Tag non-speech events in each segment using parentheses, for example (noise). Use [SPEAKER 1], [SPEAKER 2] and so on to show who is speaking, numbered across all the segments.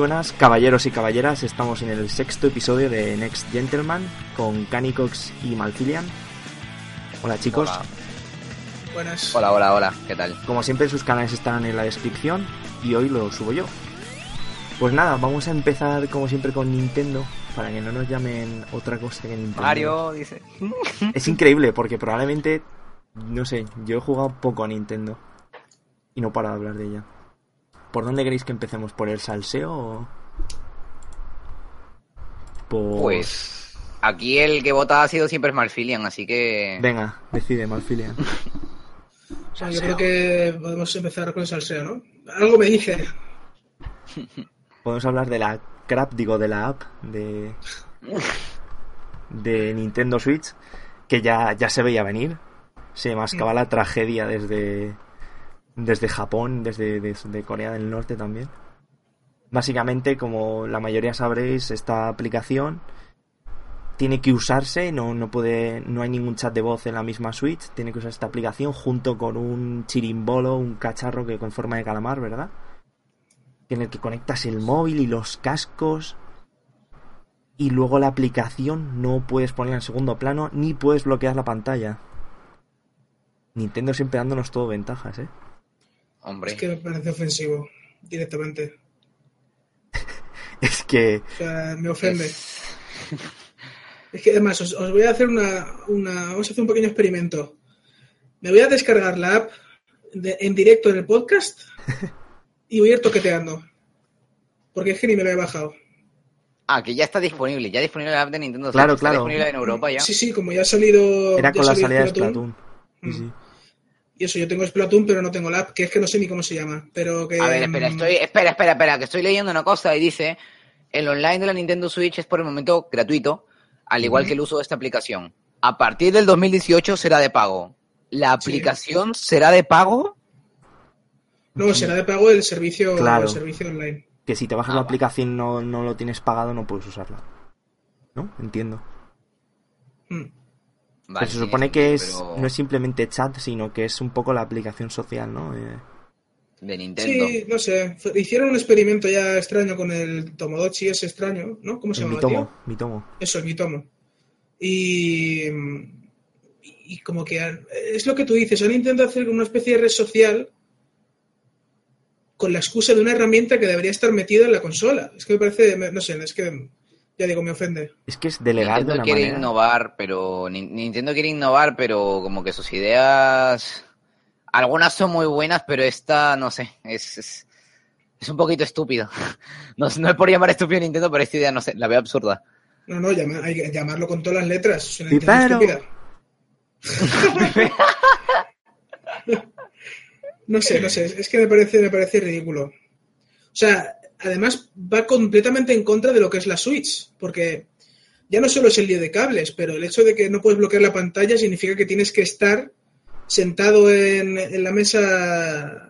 [SPEAKER 1] buenas, caballeros y caballeras. Estamos en el sexto episodio de Next Gentleman con Canicox y Malfilian. Hola chicos.
[SPEAKER 2] Hola.
[SPEAKER 3] Buenas.
[SPEAKER 2] Hola, hola, hola, ¿qué tal?
[SPEAKER 1] Como siempre sus canales están en la descripción y hoy lo subo yo. Pues nada, vamos a empezar como siempre con Nintendo para que no nos llamen otra cosa que Nintendo.
[SPEAKER 2] Mario dice. (laughs)
[SPEAKER 1] Es increíble porque probablemente, no sé, yo he jugado poco a Nintendo y no para de hablar de ella. ¿Por dónde queréis que empecemos? ¿Por el salseo o...? Por...
[SPEAKER 2] Pues aquí el que vota ha sido siempre Malfilian, así que.
[SPEAKER 1] Venga, decide, Malfilian. (laughs)
[SPEAKER 3] O sea, yo creo que podemos empezar con el salseo, ¿no? Algo me dice. (laughs)
[SPEAKER 1] Podemos hablar de la crap, digo, de la app de... de Nintendo Switch, que ya, ya se veía venir. Se mascaba la tragedia desde, desde Japón, desde, Corea del Norte también. Básicamente, como la mayoría sabréis, esta aplicación tiene que usarse, no, no puede, no hay ningún chat de voz en la misma Switch, tiene que usar esta aplicación junto con un chirimbolo, un cacharro que con forma de calamar, ¿verdad? En el que conectas el móvil y los cascos y luego la aplicación no puedes ponerla en segundo plano ni puedes bloquear la pantalla. Nintendo siempre dándonos todo ventajas, ¿eh?
[SPEAKER 2] Hombre.
[SPEAKER 3] Es que me parece ofensivo, directamente. (laughs)
[SPEAKER 1] Es que
[SPEAKER 3] O sea, me ofende. (laughs) Es que además, os, os voy a hacer una, una. Vamos a hacer un pequeño experimento. Me voy a descargar la app de- en directo en el podcast (laughs) y voy a ir toqueteando. Porque es que ni me la he bajado.
[SPEAKER 2] Ah, que ya está disponible, ya disponible la app de Nintendo
[SPEAKER 1] Claro,
[SPEAKER 2] Switch, está
[SPEAKER 1] claro.
[SPEAKER 2] disponible en Europa ya.
[SPEAKER 3] Sí, sí, como ya ha salido.
[SPEAKER 1] era con la salida de
[SPEAKER 3] Splatoon.
[SPEAKER 1] Splatoon. Sí, sí.
[SPEAKER 3] Y eso, yo tengo Splatoon, pero no tengo la app, que es que no sé ni cómo se llama. Pero que.
[SPEAKER 2] A ver, espera,
[SPEAKER 3] mm,
[SPEAKER 2] estoy, espera, espera, espera, que estoy leyendo una cosa y dice, el online de la Nintendo Switch es por el momento gratuito, al igual que el uso de esta aplicación. A partir del 2018 será de pago. ¿La
[SPEAKER 3] Sí.
[SPEAKER 2] aplicación será de pago?
[SPEAKER 3] No, será de pago el servicio,
[SPEAKER 1] Claro.
[SPEAKER 3] el servicio online.
[SPEAKER 1] Que si te bajas
[SPEAKER 2] Ah,
[SPEAKER 1] la aplicación no, no lo tienes pagado, no puedes usarla. ¿No? Entiendo.
[SPEAKER 3] Mm.
[SPEAKER 2] Vale,
[SPEAKER 1] Pero se supone que es,
[SPEAKER 2] pero
[SPEAKER 1] no es simplemente chat, sino que es un poco la aplicación social, ¿no? Eh,
[SPEAKER 2] De Nintendo.
[SPEAKER 3] Sí, no sé. Hicieron un experimento ya extraño con el Tomodachi, ese extraño, ¿no? ¿Cómo se llama?
[SPEAKER 1] Mitomo, Mitomo.
[SPEAKER 3] Eso, el Mitomo. Y, y como que han- es lo que tú dices, han intentado hacer una especie de red social con la excusa de una herramienta que debería estar metida en la consola. Es que me parece, no sé, es que, ya digo, me ofende.
[SPEAKER 1] Es que es delegar de
[SPEAKER 2] Nintendo
[SPEAKER 1] una
[SPEAKER 2] quiere
[SPEAKER 1] manera.
[SPEAKER 2] innovar, pero Ni- Nintendo quiere innovar, pero como que sus ideas, algunas son muy buenas, pero esta, no sé, es, es, es un poquito estúpida. (laughs) No, no es por llamar estúpido a Nintendo, pero esta idea, no sé, la veo absurda.
[SPEAKER 3] No, no, llama- hay que llamarlo con todas las letras. Es una inteligencia estúpida. (laughs) (laughs) no sé, no sé, es que me parece, me parece ridículo. O sea, además va completamente en contra de lo que es la Switch, porque ya no solo es el lío de cables, pero el hecho de que no puedes bloquear la pantalla significa que tienes que estar sentado en, en la mesa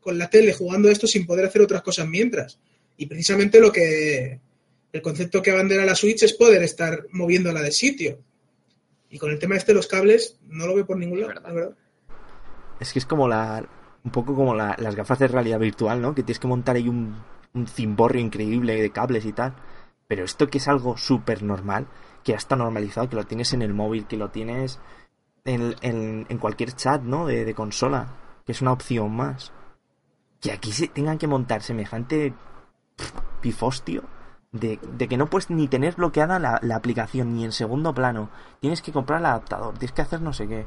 [SPEAKER 3] con la tele jugando a esto sin poder hacer otras cosas mientras. Y precisamente lo que el concepto que abandera la Switch es poder estar moviéndola de sitio. Y con el tema este de los cables, no lo veo por ningún
[SPEAKER 2] Es
[SPEAKER 3] lado,
[SPEAKER 2] verdad.
[SPEAKER 3] la verdad.
[SPEAKER 1] Es que es como la. Un poco como la- las gafas de realidad virtual, ¿no? Que tienes que montar ahí un, un cimborrio increíble de cables y tal. Pero esto que es algo súper normal, que ya está normalizado, que lo tienes en el móvil, que lo tienes en, en- cualquier chat, ¿no? De, consola, que es una opción más. Que aquí se tengan que montar semejante pifostio de, de que no puedes ni tener bloqueada la aplicación ni en segundo plano. Tienes que comprar el adaptador, tienes que hacer no sé qué.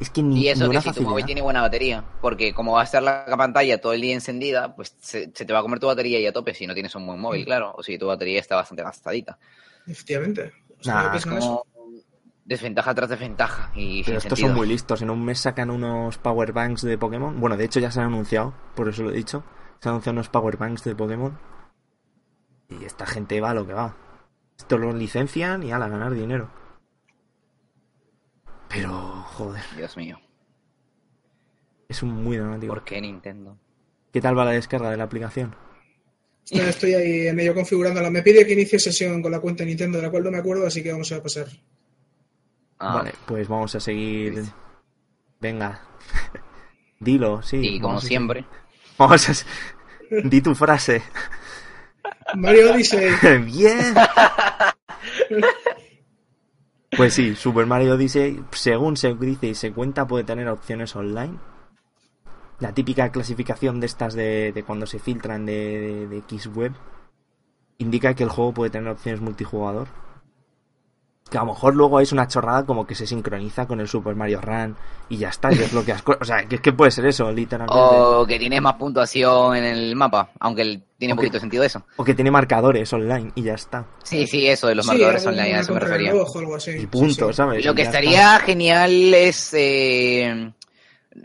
[SPEAKER 1] Es que ni,
[SPEAKER 2] Y eso que si tu móvil tiene buena batería, porque como va a estar la pantalla todo el día encendida, pues se, se te va a comer tu batería y a tope si no tienes un buen móvil,
[SPEAKER 3] Mm.
[SPEAKER 2] claro, o si tu batería está bastante gastadita.
[SPEAKER 3] Efectivamente. O sea,
[SPEAKER 1] Nah,
[SPEAKER 3] ¿qué
[SPEAKER 2] Es
[SPEAKER 3] eso?
[SPEAKER 2] como desventaja tras desventaja y
[SPEAKER 1] Pero estos
[SPEAKER 2] sentido.
[SPEAKER 1] son muy listos. En un mes sacan unos Power Banks de Pokémon. Bueno, de hecho ya se han anunciado, por eso lo he dicho. Se han anunciado unos Power Banks de Pokémon. Y esta gente va a lo que va. Esto lo licencian y a ganar dinero. Pero, joder,
[SPEAKER 2] Dios mío,
[SPEAKER 1] es un muy dramático.
[SPEAKER 2] ¿por qué Nintendo?
[SPEAKER 1] ¿Qué tal va la descarga de la aplicación?
[SPEAKER 3] Estoy ahí en medio configurándola. Me pide que inicie sesión con la cuenta de Nintendo, de la cual no me acuerdo, así que vamos a pasar.
[SPEAKER 2] Ah,
[SPEAKER 1] Vale, pues vamos a seguir. Venga. (laughs) Dilo, sí.
[SPEAKER 2] y como (laughs)
[SPEAKER 1] vamos a
[SPEAKER 2] siempre,
[SPEAKER 1] seguir. Vamos a. Di tu frase.
[SPEAKER 3] Mario Odyssey. (laughs)
[SPEAKER 1] Bien. Pues sí, Super Mario Odyssey, según se dice y se cuenta, puede tener opciones online. La típica clasificación de estas de, de cuando se filtran de, de, de Xweb indica que el juego puede tener opciones multijugador. Que a lo mejor luego es una chorrada como que se sincroniza con el Super Mario Run y ya está, y desbloqueas cosas. O sea, que es que puede ser eso, literalmente.
[SPEAKER 2] O que tienes más puntuación en el mapa, aunque el- tiene un poquito sentido eso.
[SPEAKER 1] O que tiene marcadores online y ya está.
[SPEAKER 2] Sí, sí, eso de los
[SPEAKER 3] Sí,
[SPEAKER 2] marcadores online, a eso me refería.
[SPEAKER 3] reloj o algo así.
[SPEAKER 1] Y punto,
[SPEAKER 3] Sí, sí.
[SPEAKER 1] ¿sabes?
[SPEAKER 2] Lo que
[SPEAKER 1] está.
[SPEAKER 2] estaría genial es. Eh,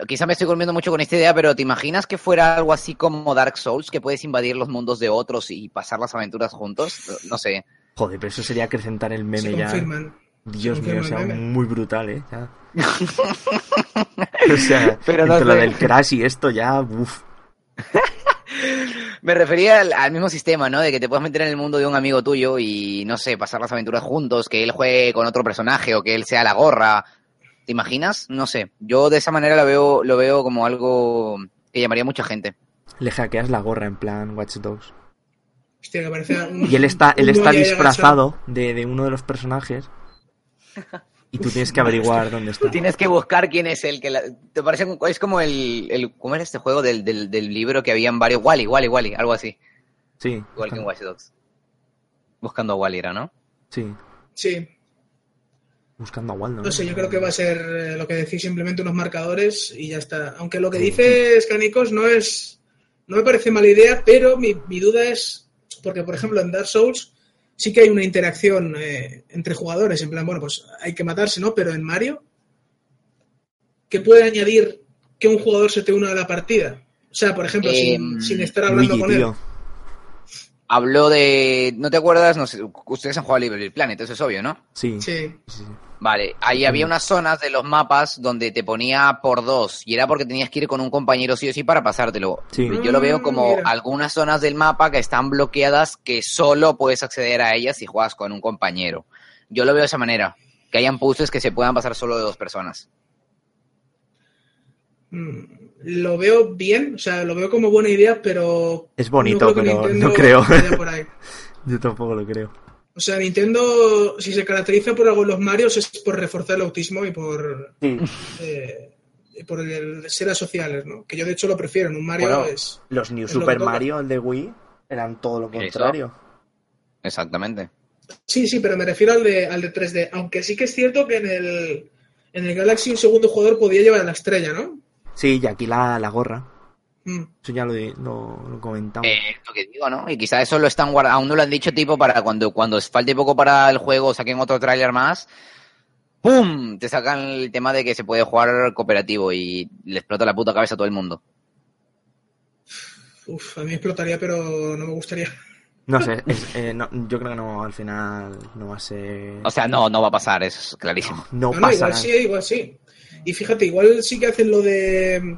[SPEAKER 2] quizá me estoy comiendo mucho con esta idea, pero ¿te imaginas que fuera algo así como Dark Souls, que puedes invadir los mundos de otros y pasar las aventuras juntos? No sé.
[SPEAKER 1] Joder, pero eso sería acrecentar el
[SPEAKER 3] Se
[SPEAKER 1] meme ya.
[SPEAKER 3] confirman.
[SPEAKER 1] Dios
[SPEAKER 3] se
[SPEAKER 1] mío, o sea, muy brutal, ¿eh? Ya. (laughs) o sea,
[SPEAKER 2] Pero no
[SPEAKER 1] entre lo del Crash y esto ya, uff. (laughs)
[SPEAKER 2] Me refería al, al mismo sistema, ¿no? De que te puedas meter en el mundo de un amigo tuyo y, no sé, pasar las aventuras juntos, que él juegue con otro personaje o que él sea la gorra. ¿Te imaginas? No sé. Yo de esa manera lo veo, lo veo como algo que llamaría a mucha gente.
[SPEAKER 1] Le hackeas la gorra en plan Watch Dogs.
[SPEAKER 3] Hostia, que parece (laughs) un-
[SPEAKER 1] Y él está, él está disfrazado de, de uno de los personajes. Y tú tienes que averiguar dónde está.
[SPEAKER 2] Tú tienes que buscar quién es el que la- te parece es como el, el ¿cómo era este juego del, del, del libro que habían varios Wally, Wally, Wally, algo así,
[SPEAKER 1] Sí,
[SPEAKER 2] igual que en
[SPEAKER 1] buscando,
[SPEAKER 2] Watch Dogs. Buscando a Wally era, ¿no?
[SPEAKER 1] sí,
[SPEAKER 3] Sí,
[SPEAKER 1] buscando a Waldo.
[SPEAKER 3] no sé, yo creo que va a ser eh, lo que decís, simplemente unos marcadores y ya está. Aunque lo que
[SPEAKER 1] Sí.
[SPEAKER 3] dice Scanicos no es. No me parece mala idea, pero mi, mi duda es. Porque, por ejemplo, en Dark Souls sí que hay una interacción eh, entre jugadores, en plan, bueno, pues hay que matarse, ¿no? Pero en Mario, ¿qué puede añadir que un jugador se te una a la partida? O sea, por ejemplo, sin,
[SPEAKER 2] Em,
[SPEAKER 3] sin estar hablando
[SPEAKER 1] Luigi,
[SPEAKER 3] con él.
[SPEAKER 1] tío.
[SPEAKER 2] Habló de, ¿no te acuerdas? No sé, ustedes han jugado a Little Planet, eso es obvio, ¿no?
[SPEAKER 1] Sí, sí,
[SPEAKER 3] Sí.
[SPEAKER 2] Vale, ahí había unas zonas de los mapas donde te ponía por dos y era porque tenías que ir con un compañero sí o sí para pasártelo.
[SPEAKER 1] Sí.
[SPEAKER 2] Yo lo veo como
[SPEAKER 3] Ah, mira.
[SPEAKER 2] algunas zonas del mapa que están bloqueadas que solo puedes acceder a ellas si juegas con un compañero. Yo lo veo de esa manera, que hayan puzzles que se puedan pasar solo de dos personas.
[SPEAKER 3] Mm, Lo veo bien, o sea, lo veo como buena idea, pero.
[SPEAKER 1] Es bonito,
[SPEAKER 3] que
[SPEAKER 1] pero
[SPEAKER 3] Nintendo
[SPEAKER 1] no creo.
[SPEAKER 3] vaya por ahí. (laughs)
[SPEAKER 1] Yo tampoco lo creo.
[SPEAKER 3] O sea, Nintendo, si se caracteriza por algo en los Marios, es por reforzar el autismo y por,
[SPEAKER 1] Sí.
[SPEAKER 3] eh, y por el ser asociales, ¿no? Que yo, de hecho, lo prefiero. En un Mario
[SPEAKER 1] Bueno,
[SPEAKER 3] es.
[SPEAKER 1] Los New
[SPEAKER 3] es
[SPEAKER 1] Super. Mario, el de Wii, eran todo lo contrario.
[SPEAKER 2] Exactamente.
[SPEAKER 3] Sí, sí, pero me refiero al de, al de 3D. Aunque sí que es cierto que en el, en el Galaxy un segundo jugador podía llevar la estrella, ¿no?
[SPEAKER 1] Sí, y aquí la, la gorra.
[SPEAKER 3] Mm.
[SPEAKER 1] Eso ya lo, lo, lo comentamos.
[SPEAKER 2] Eh, lo que digo, ¿no? Y quizá eso lo están guardando, aún no lo han dicho tipo para cuando, cuando falte poco para el juego, saquen otro tráiler más, ¡pum! Te sacan el tema de que se puede jugar cooperativo y le explota la puta cabeza a todo el mundo.
[SPEAKER 3] Uf, a mí explotaría, pero no me gustaría.
[SPEAKER 1] No sé, (laughs) es- eh, no, yo creo que no, al final no va a ser...
[SPEAKER 2] O sea, no, no va a pasar, eso es clarísimo.
[SPEAKER 1] No
[SPEAKER 3] No, no,
[SPEAKER 1] pasa
[SPEAKER 3] igual sí, igual sí. Y fíjate, igual sí que hacen lo de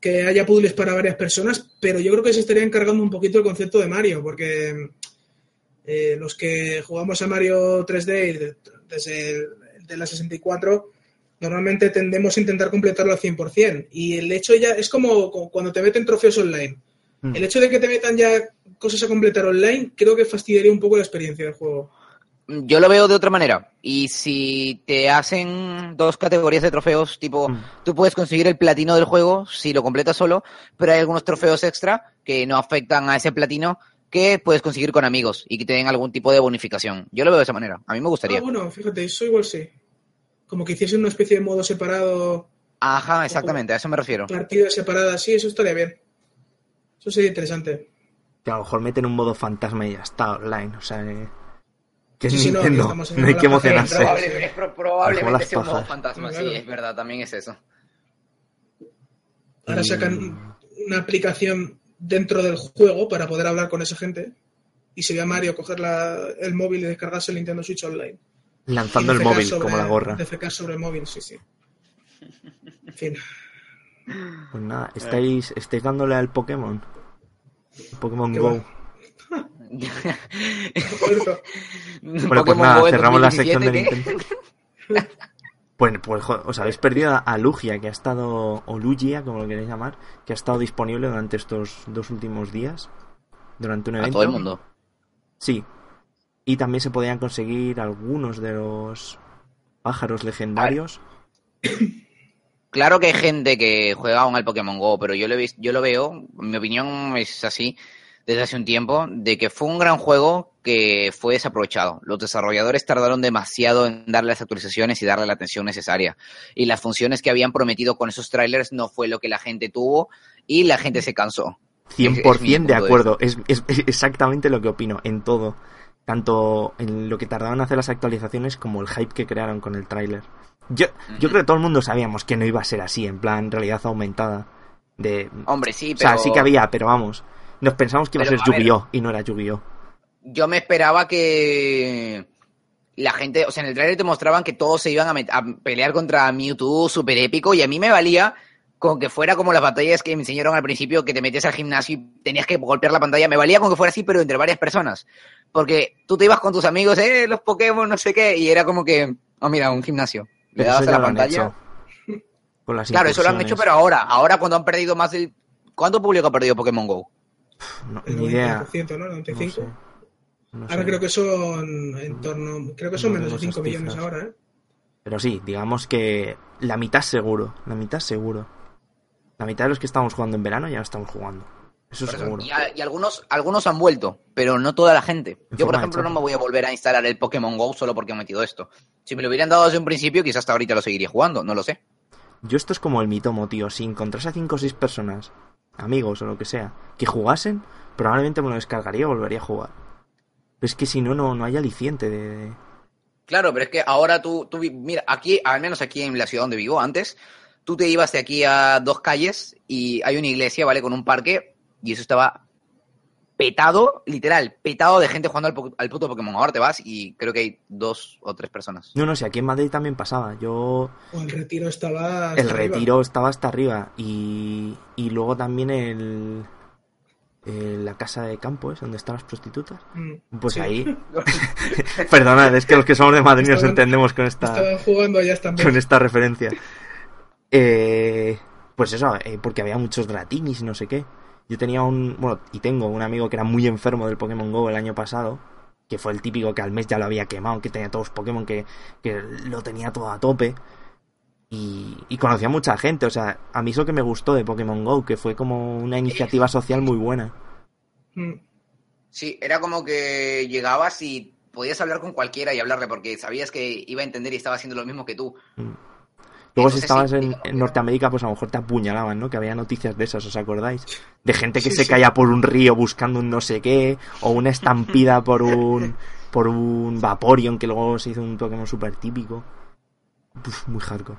[SPEAKER 3] que haya puzzles para varias personas, pero yo creo que se estaría encargando un poquito el concepto de Mario, porque eh, los que jugamos a Mario 3D y de- desde el, de la 64, normalmente tendemos a intentar completarlo al 100%. Y el hecho ya es como cu- cuando te meten trofeos online.
[SPEAKER 1] Mm.
[SPEAKER 3] El hecho de que te metan ya cosas a completar online, creo que fastidiaría un poco la experiencia del juego.
[SPEAKER 2] Yo lo veo de otra manera. Y si te hacen dos categorías de trofeos, tipo,
[SPEAKER 1] Mm.
[SPEAKER 2] tú puedes conseguir el platino del juego si lo completas solo, pero hay algunos trofeos extra que no afectan a ese platino que puedes conseguir con amigos y que te den algún tipo de bonificación. Yo lo veo de esa manera. A mí me gustaría.
[SPEAKER 3] Ah, bueno, fíjate, eso igual sí. Como que hiciesen una especie de modo separado,
[SPEAKER 2] Ajá, exactamente, a eso me refiero.
[SPEAKER 3] partidas separadas, sí, eso estaría bien. Eso sería interesante.
[SPEAKER 1] Que a lo mejor meten un modo fantasma y ya está online. O sea, eh, que es
[SPEAKER 3] Sí, sí, no,
[SPEAKER 1] Nintendo. No, hay que emocionarse.
[SPEAKER 2] Probable- es pro- probablemente
[SPEAKER 1] las
[SPEAKER 2] sea un modo fantasma, sí, es verdad, también es eso.
[SPEAKER 3] Ahora
[SPEAKER 1] Y-
[SPEAKER 3] sacan una aplicación dentro del juego para poder hablar con esa gente. Y sería Mario coger la- el móvil y descargarse el Nintendo Switch Online.
[SPEAKER 1] Lanzando el móvil,
[SPEAKER 3] sobre-
[SPEAKER 1] como la gorra.
[SPEAKER 3] Defecar sobre el móvil, sí, sí. En fin.
[SPEAKER 1] Pues nada, ¿estáis, estáis dándole al Pokémon. Pokémon
[SPEAKER 3] Qué
[SPEAKER 1] Go.
[SPEAKER 3] bueno. (laughs)
[SPEAKER 1] Bueno, pues nada,
[SPEAKER 2] Go
[SPEAKER 1] cerramos la
[SPEAKER 2] 2017,
[SPEAKER 1] sección de. Nintendo. Pues, pues os habéis perdido a- a Lugia, que ha estado, o Lugia, como lo queréis llamar, que ha estado disponible durante estos dos últimos días, durante un
[SPEAKER 2] A
[SPEAKER 1] evento.
[SPEAKER 2] todo el mundo.
[SPEAKER 1] Sí. Y también se podían conseguir algunos de los pájaros legendarios.
[SPEAKER 2] Claro que hay gente que juega aún al Pokémon Go, pero yo lo, he visto, yo lo veo, mi opinión es así, desde hace un tiempo, de que fue un gran juego que fue desaprovechado. Los desarrolladores tardaron demasiado en darle las actualizaciones y darle la atención necesaria. Y las funciones que habían prometido con esos trailers no fue lo que la gente tuvo y la gente se cansó.
[SPEAKER 1] 100%
[SPEAKER 2] Es- es mi
[SPEAKER 1] de acuerdo. Es, es- es exactamente lo que opino en todo. Tanto en lo que tardaron en hacer las actualizaciones como el hype que crearon con el tráiler. Yo, yo creo que todo el mundo sabíamos que no iba a ser así, en plan realidad aumentada. De,
[SPEAKER 2] Hombre, sí,
[SPEAKER 1] o
[SPEAKER 2] pero
[SPEAKER 1] sea, sí que había, pero vamos. Nos pensamos que iba
[SPEAKER 2] Pero,
[SPEAKER 1] a ser. Yu-Gi-Oh! y no era Yu-Gi-Oh!
[SPEAKER 2] yo me esperaba que la gente, o sea, en el trailer te mostraban que todos se iban a, met- a pelear contra Mewtwo súper épico y a mí me valía con que fuera como las batallas que me enseñaron al principio, que te metías al gimnasio y tenías que golpear la pantalla, me valía con que fuera así, pero entre varias personas. Porque tú te ibas con tus amigos, eh, los Pokémon, no sé qué, y era como que, oh, mira, un gimnasio. Le dabas a la pantalla.
[SPEAKER 1] hecho. Con las
[SPEAKER 2] Claro, eso lo han hecho, pero ahora, ahora cuando han perdido más del... ¿Cuánto público ha perdido Pokémon GO?
[SPEAKER 1] No,
[SPEAKER 3] El
[SPEAKER 1] ni idea.
[SPEAKER 3] 90%, ¿no?
[SPEAKER 1] No
[SPEAKER 3] 95%.
[SPEAKER 1] sé. No
[SPEAKER 3] Ahora
[SPEAKER 1] sé.
[SPEAKER 3] creo que son en torno, creo que son
[SPEAKER 1] No
[SPEAKER 3] menos de
[SPEAKER 1] tengo
[SPEAKER 3] 5
[SPEAKER 1] esas
[SPEAKER 3] millones ahora, ¿eh?
[SPEAKER 1] Pero sí, digamos que la mitad seguro. La mitad seguro. La mitad de los que estamos jugando en verano ya no estamos jugando. Eso
[SPEAKER 2] Por
[SPEAKER 1] seguro.
[SPEAKER 2] Y, a- y algunos, algunos han vuelto, pero no toda la gente.
[SPEAKER 1] En
[SPEAKER 2] Yo, por ejemplo, no me voy a volver a instalar el Pokémon GO solo porque he metido esto. Si me lo hubieran dado desde un principio, quizás hasta ahorita lo seguiría jugando, no lo sé.
[SPEAKER 1] Yo esto es como el mitomo, tío. Si encontrase a 5 o 6 personas, amigos o lo que sea, que jugasen, probablemente me lo descargaría y volvería a jugar. Pero es que si no, no, no hay aliciente de...
[SPEAKER 2] Claro, pero es que ahora tú, tú mira, aquí, al menos aquí en la ciudad donde vivo antes, tú te ibas de aquí a dos calles y hay una iglesia, ¿vale? Con un parque y eso estaba petado, literal, petado de gente jugando al, po- al puto Pokémon. Ahora te vas y creo que hay dos o tres personas.
[SPEAKER 1] No, no, si aquí en Madrid también pasaba. Yo...
[SPEAKER 3] O el retiro estaba.
[SPEAKER 1] El
[SPEAKER 3] hasta arriba.
[SPEAKER 1] retiro estaba hasta arriba. Y, y luego también el... el- la casa de campo, ¿es? Donde están las prostitutas.
[SPEAKER 3] Mm,
[SPEAKER 1] Pues
[SPEAKER 3] sí.
[SPEAKER 1] ahí... (laughs) (laughs) Perdonad, es que los que somos de Madrid nos entendemos con esta...
[SPEAKER 3] Estaban jugando allá (laughs) también.
[SPEAKER 1] con esta referencia. Eh, pues eso, eh, porque había muchos Dratinis y no sé qué. Yo tenía un, bueno, y tengo un amigo que era muy enfermo del Pokémon Go el año pasado, que fue el típico que al mes ya lo había quemado, que tenía todos los Pokémon, que, que lo tenía todo a tope. Y, y conocía a mucha gente, o sea, a mí es lo que me gustó de Pokémon Go, que fue como una iniciativa social muy buena.
[SPEAKER 3] Mm,
[SPEAKER 2] Sí, era como que llegabas y podías hablar con cualquiera y hablarle porque sabías que iba a entender y estaba haciendo lo mismo que tú.
[SPEAKER 1] Luego si estabas
[SPEAKER 2] sí,
[SPEAKER 1] en, Norteamérica, pues a lo mejor te apuñalaban, ¿no? Que había noticias de esas, ¿os acordáis? De gente que
[SPEAKER 3] Sí,
[SPEAKER 1] se
[SPEAKER 3] sí.
[SPEAKER 1] caía por un río buscando un no sé qué, o una estampida por un por un Vaporeon que luego se hizo un Pokémon súper típico. Uf, muy hardcore.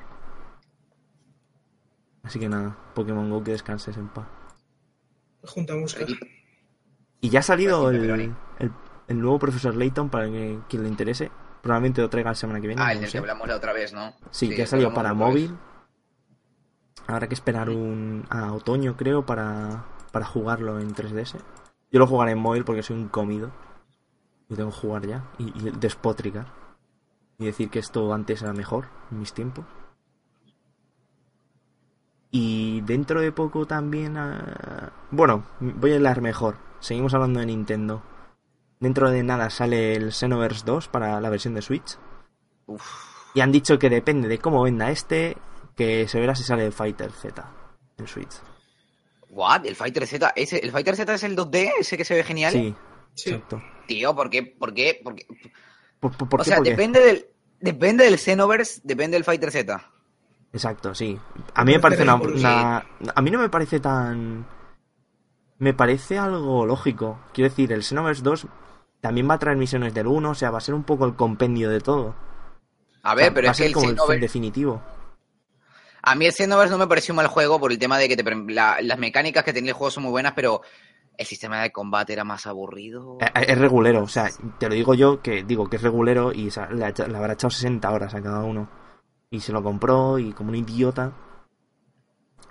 [SPEAKER 1] Así que nada, Pokémon Go que descanses en paz.
[SPEAKER 3] Junta música.
[SPEAKER 1] Y ya ha salido el,
[SPEAKER 2] pepperoni.
[SPEAKER 1] el, el nuevo Profesor Layton para que quien le interese. Probablemente lo traiga la semana que viene.
[SPEAKER 2] Ah,
[SPEAKER 1] no
[SPEAKER 2] el del que hablamos la otra vez, ¿no?
[SPEAKER 1] Sí, que ha salido para móvil. Habrá que esperar un a otoño, creo, para, para jugarlo en 3DS. Yo lo jugaré en móvil porque soy un comido. Y tengo que jugar ya. Y, y despotricar. Y decir que esto antes era mejor, en mis tiempos. Y dentro de poco también... ah, Bueno, voy a hablar mejor. Seguimos hablando de Nintendo. Dentro de nada sale el Xenoverse 2 para la versión de Switch.
[SPEAKER 2] Uf,
[SPEAKER 1] Y han dicho que depende de cómo venda este, que se verá si sale el Fighter Z en Switch.
[SPEAKER 2] ¿What? ¿El Fighter Z? ¿Ese, ¿El Fighter Z es el 2D? ¿Ese que se ve genial?
[SPEAKER 1] Sí,
[SPEAKER 3] Sí.
[SPEAKER 1] exacto.
[SPEAKER 2] Tío, ¿por qué? ¿Por qué? ¿Por qué?
[SPEAKER 1] ¿Por, por- por
[SPEAKER 2] o
[SPEAKER 1] qué?
[SPEAKER 2] sea, depende del, depende del Xenoverse, depende del Fighter Z.
[SPEAKER 1] Exacto, sí. A mí me parece una, una- A mí no me parece tan... Me parece algo lógico. Quiero decir, el Xenoverse 2 también va a traer misiones del 1, o sea, va a ser un poco el compendio de todo.
[SPEAKER 2] A
[SPEAKER 1] O
[SPEAKER 2] ver,
[SPEAKER 1] sea,
[SPEAKER 2] pero
[SPEAKER 1] va
[SPEAKER 2] es
[SPEAKER 1] a
[SPEAKER 2] que
[SPEAKER 1] ser
[SPEAKER 2] el
[SPEAKER 1] como el fin definitivo.
[SPEAKER 2] A mí el Xenoverse no me pareció un mal juego por el tema de que te la- las mecánicas que tenía el juego son muy buenas, pero el sistema de combate era más aburrido.
[SPEAKER 1] Eh, eh, Es regulero, o sea, te lo digo yo que digo que es regulero y sa- le, ha echa- le habrá echado 60 horas a cada uno. Y se lo compró y como un idiota.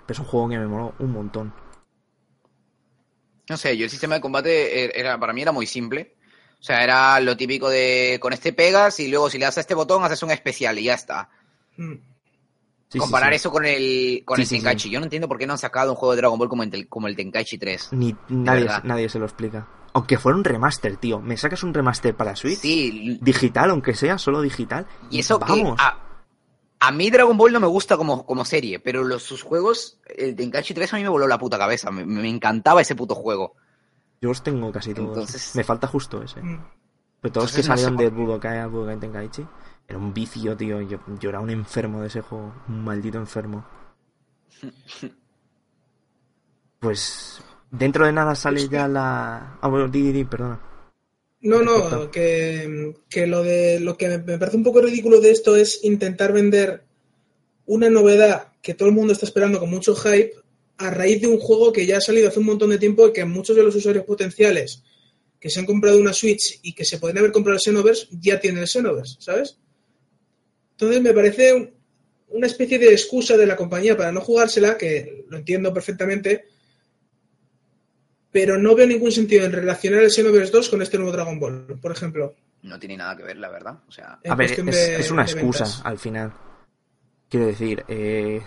[SPEAKER 1] Pero es un juego que me moló un montón.
[SPEAKER 2] No sé, yo el sistema de combate er- era, para mí era muy simple. O sea, era lo típico de con este pegas y luego si le das a este botón haces un especial y ya está.
[SPEAKER 3] Mm.
[SPEAKER 1] Sí, sí,
[SPEAKER 2] Comparar
[SPEAKER 1] sí.
[SPEAKER 2] eso con el, con
[SPEAKER 1] Sí,
[SPEAKER 2] el
[SPEAKER 1] sí,
[SPEAKER 2] Tenkaichi.
[SPEAKER 1] sí.
[SPEAKER 2] Yo no entiendo por qué no han sacado un juego de Dragon Ball como el, como el Tenkaichi 3.
[SPEAKER 1] Ni nadie, nadie se lo explica. Aunque fuera un remaster, tío. Me sacas un remaster para Switch.
[SPEAKER 2] Sí,
[SPEAKER 1] Digital, aunque sea solo digital.
[SPEAKER 2] y eso
[SPEAKER 1] Vamos.
[SPEAKER 2] que a, a mí Dragon Ball no me gusta como, como serie, pero los, sus juegos, el Tenkaichi 3 a mí me voló la puta cabeza. Me, me encantaba ese puto juego.
[SPEAKER 1] Yo los tengo casi todos.
[SPEAKER 2] Entonces-
[SPEAKER 1] Me falta justo ese.
[SPEAKER 3] Mm.
[SPEAKER 1] Pero todos los que
[SPEAKER 2] Entonces no sé
[SPEAKER 1] salieron de. Budokai a Budokai Tenkaichi era un vicio, tío. Yo, yo era un enfermo de ese juego. Un maldito enfermo. (laughs) Pues dentro de nada sale ya la. Ah, bueno, di, perdona.
[SPEAKER 3] No, no, que, que lo de lo que me me parece un poco ridículo de esto es intentar vender una novedad que todo el mundo está esperando con mucho hype a raíz de un juego que ya ha salido hace un montón de tiempo y que muchos de los usuarios potenciales que se han comprado una Switch y que se pueden haber comprado el Xenoverse ya tienen el Xenoverse, ¿sabes? Entonces me parece un- una especie de excusa de la compañía para no jugársela, que lo entiendo perfectamente, pero no veo ningún sentido en relacionar el Xenoverse 2 con este nuevo Dragon Ball, por ejemplo.
[SPEAKER 2] No tiene nada que ver, la verdad. O sea,
[SPEAKER 1] A ver, es,
[SPEAKER 3] de-
[SPEAKER 1] es una excusa al final. Quiero decir, eh,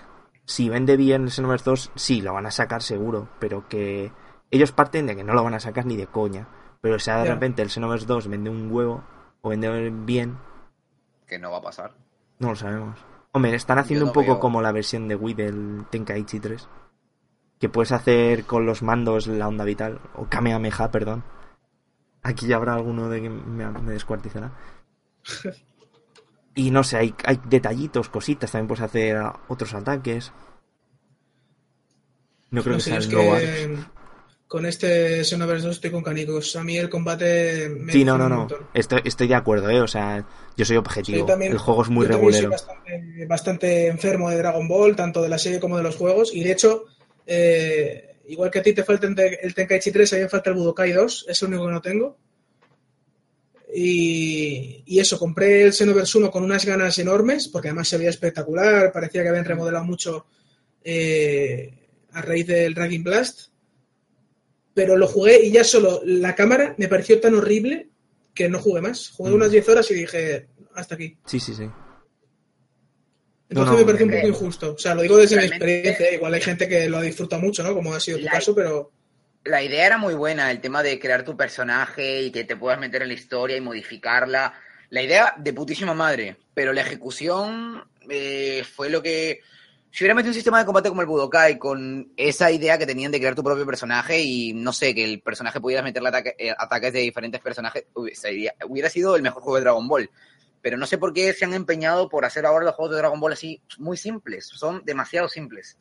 [SPEAKER 1] si vende bien el Xenoverse 2, sí, lo van a sacar seguro. Pero que ellos parten de que no lo van a sacar ni de coña. Pero si de
[SPEAKER 3] Ya.
[SPEAKER 1] repente el Xenoverse 2 vende un huevo o vende bien,
[SPEAKER 2] que no va a pasar.
[SPEAKER 1] no lo sabemos. Hombre, están haciendo
[SPEAKER 2] no
[SPEAKER 1] un poco
[SPEAKER 2] veo-
[SPEAKER 1] como la versión de Wii del Tenkaichi 3. Que puedes hacer con los mandos la onda vital. O Kamehameha, perdón. Aquí ya habrá alguno de que me, me descuartizará. (laughs) Y no sé, hay, hay detallitos, cositas. También puedes hacer otros ataques. No creo
[SPEAKER 3] No
[SPEAKER 1] que sea
[SPEAKER 3] es que con este Xenoverse 2 estoy con canicos. A mí el combate me
[SPEAKER 1] Sí, no, no, no. Estoy, estoy de acuerdo, ¿eh? O sea, yo soy objetivo.
[SPEAKER 3] También-
[SPEAKER 1] el juego es muy
[SPEAKER 3] Yo soy bastante, bastante enfermo de Dragon Ball, tanto de la serie como de los juegos. Y de hecho, eh, igual que a ti te falta el Tenkaichi 3, a mí me falta el Budokai 2, es el único que no tengo. Y, y eso, compré el Xenoverse 1 con unas ganas enormes, porque además se veía espectacular, parecía que habían remodelado mucho eh, a raíz del Dragon Blast. Pero lo jugué y ya solo la cámara me pareció tan horrible que no jugué más. Jugué
[SPEAKER 1] Mm.
[SPEAKER 3] unas 10 horas y dije, hasta aquí.
[SPEAKER 1] Sí, sí, sí.
[SPEAKER 3] Entonces
[SPEAKER 1] No, no,
[SPEAKER 3] me parece un poco injusto. O sea, lo digo desde mi experiencia. Igual hay gente que lo disfruta mucho, ¿no? Como ha sido tu
[SPEAKER 2] La-
[SPEAKER 3] caso, pero
[SPEAKER 2] La idea era muy buena, el tema de crear tu personaje y que te puedas meter en la historia y modificarla. La idea de putísima madre, pero la ejecución eh, fue lo que... Si hubiera metido un sistema de combate como el Budokai, con esa idea que tenían de crear tu propio personaje y, no sé, que el personaje pudieras meterle eh, ataques de diferentes personajes, hubiera, hubiera sido el mejor juego de Dragon Ball. Pero no sé por qué se han empeñado por hacer ahora los juegos de Dragon Ball así muy simples. Son demasiado simples.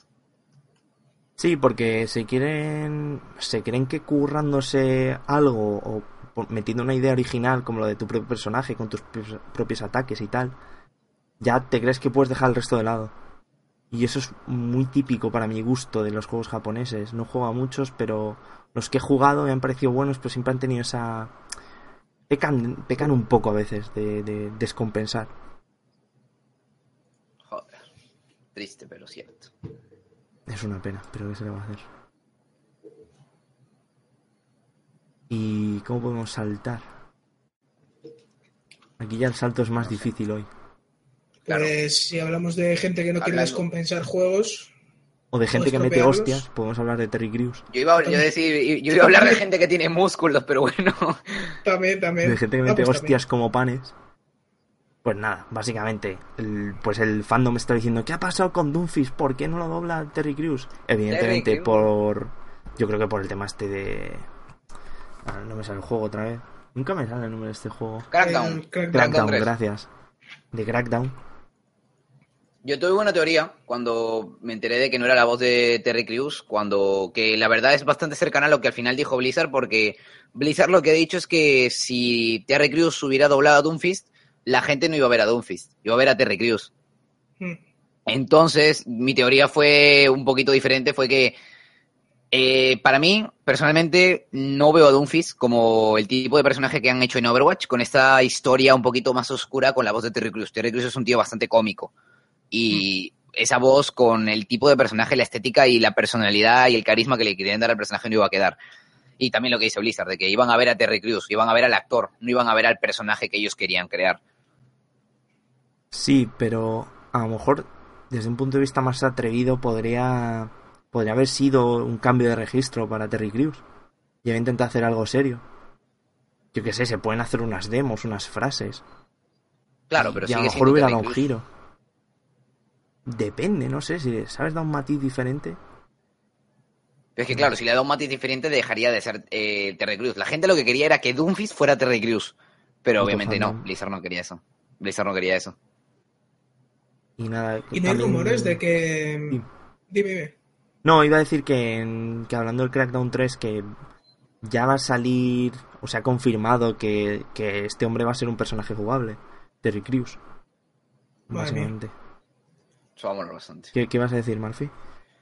[SPEAKER 1] Sí, porque se quieren. Se creen que currándose algo o metiendo una idea original como lo de tu propio personaje con tus propios- ataques y tal, ya te crees que puedes dejar el resto de lado. Y eso es muy típico para mi gusto de los juegos japoneses. No juego a muchos, pero los que he jugado me han parecido buenos, pues siempre han tenido esa. Pecan, pecan un poco a veces de, de descompensar.
[SPEAKER 2] Joder. Triste, pero cierto.
[SPEAKER 1] Es una pena, pero ¿qué se le va a hacer? ¿Y cómo podemos saltar? Aquí ya el salto es más difícil hoy.
[SPEAKER 2] Claro.
[SPEAKER 3] pues si hablamos de gente que no quiere
[SPEAKER 2] Hablando.
[SPEAKER 3] descompensar juegos,
[SPEAKER 1] O de gente
[SPEAKER 3] ¿Puedes
[SPEAKER 1] que mete hostias, podemos hablar de Terry Crews.
[SPEAKER 2] Yo iba, a- yo decir, yo iba a hablar de gente que tiene músculos, pero bueno.
[SPEAKER 3] también, también.
[SPEAKER 1] De gente que
[SPEAKER 3] Ah,
[SPEAKER 1] mete
[SPEAKER 3] pues
[SPEAKER 1] hostias como panes. Pues nada, básicamente, el- pues el fandom está diciendo, ¿qué ha pasado con Doomfist? ¿Por qué no lo dobla Terry Crews? Evidentemente
[SPEAKER 2] Terry
[SPEAKER 1] por... Yo creo que por el tema este de... Ah, no me sale el juego otra vez. Nunca me sale el nombre de este juego.
[SPEAKER 2] Crackdown.
[SPEAKER 3] Crackdown.
[SPEAKER 1] Crackdown,
[SPEAKER 2] 3.
[SPEAKER 1] gracias. De Crackdown.
[SPEAKER 2] Yo tuve una teoría cuando me enteré de que no era la voz de Terry Crews, cuando que la verdad es bastante cercana a lo que al final dijo Blizzard, porque Blizzard lo que ha dicho es que si Terry Crews hubiera doblado a Doomfist, la gente no iba a ver a Doomfist, iba a ver a Terry Crews.
[SPEAKER 3] Mm.
[SPEAKER 2] Entonces, mi teoría fue un poquito diferente, fue que eh, para mí, personalmente, no veo a Doomfist como el tipo de personaje que han hecho en Overwatch, con esta historia un poquito más oscura con la voz de Terry Crews. Terry Crews es un tío bastante cómico. Y esa voz con el tipo de personaje, la estética y la personalidad y el carisma que le querían dar al personaje no iba a quedar. Y también lo que dice Blizzard, de que iban a ver a Terry Crews, iban a ver al actor, no iban a ver al personaje que ellos querían crear.
[SPEAKER 1] Sí, pero a lo mejor desde un punto de vista más atrevido podría podría haber sido un cambio de registro para Terry Crews. Y había intentado hacer algo serio. Yo qué sé, se pueden hacer unas demos, unas frases.
[SPEAKER 2] Claro, pero
[SPEAKER 1] y a lo mejor hubiera dado un giro. Depende, no sé, si sabes dar un matiz diferente.
[SPEAKER 2] Pero es que claro, si le da un matiz diferente dejaría de ser eh, Terry Crews. La gente lo que quería era que Doomfist fuera Terry Crews. Pero obviamente no,
[SPEAKER 1] fandom.
[SPEAKER 2] Blizzard no quería eso. Blizzard no quería eso.
[SPEAKER 1] Y nada.
[SPEAKER 3] Y no hay rumores de que...
[SPEAKER 1] Sí.
[SPEAKER 3] Dime, dime.
[SPEAKER 1] No, iba a decir que, en- que hablando del Crackdown 3, que ya va a salir, o se ha confirmado que, que este hombre va a ser un personaje jugable, Terry Crews. Básicamente.
[SPEAKER 2] Vamos bastante.
[SPEAKER 1] ¿Qué, qué vas a decir, Murphy?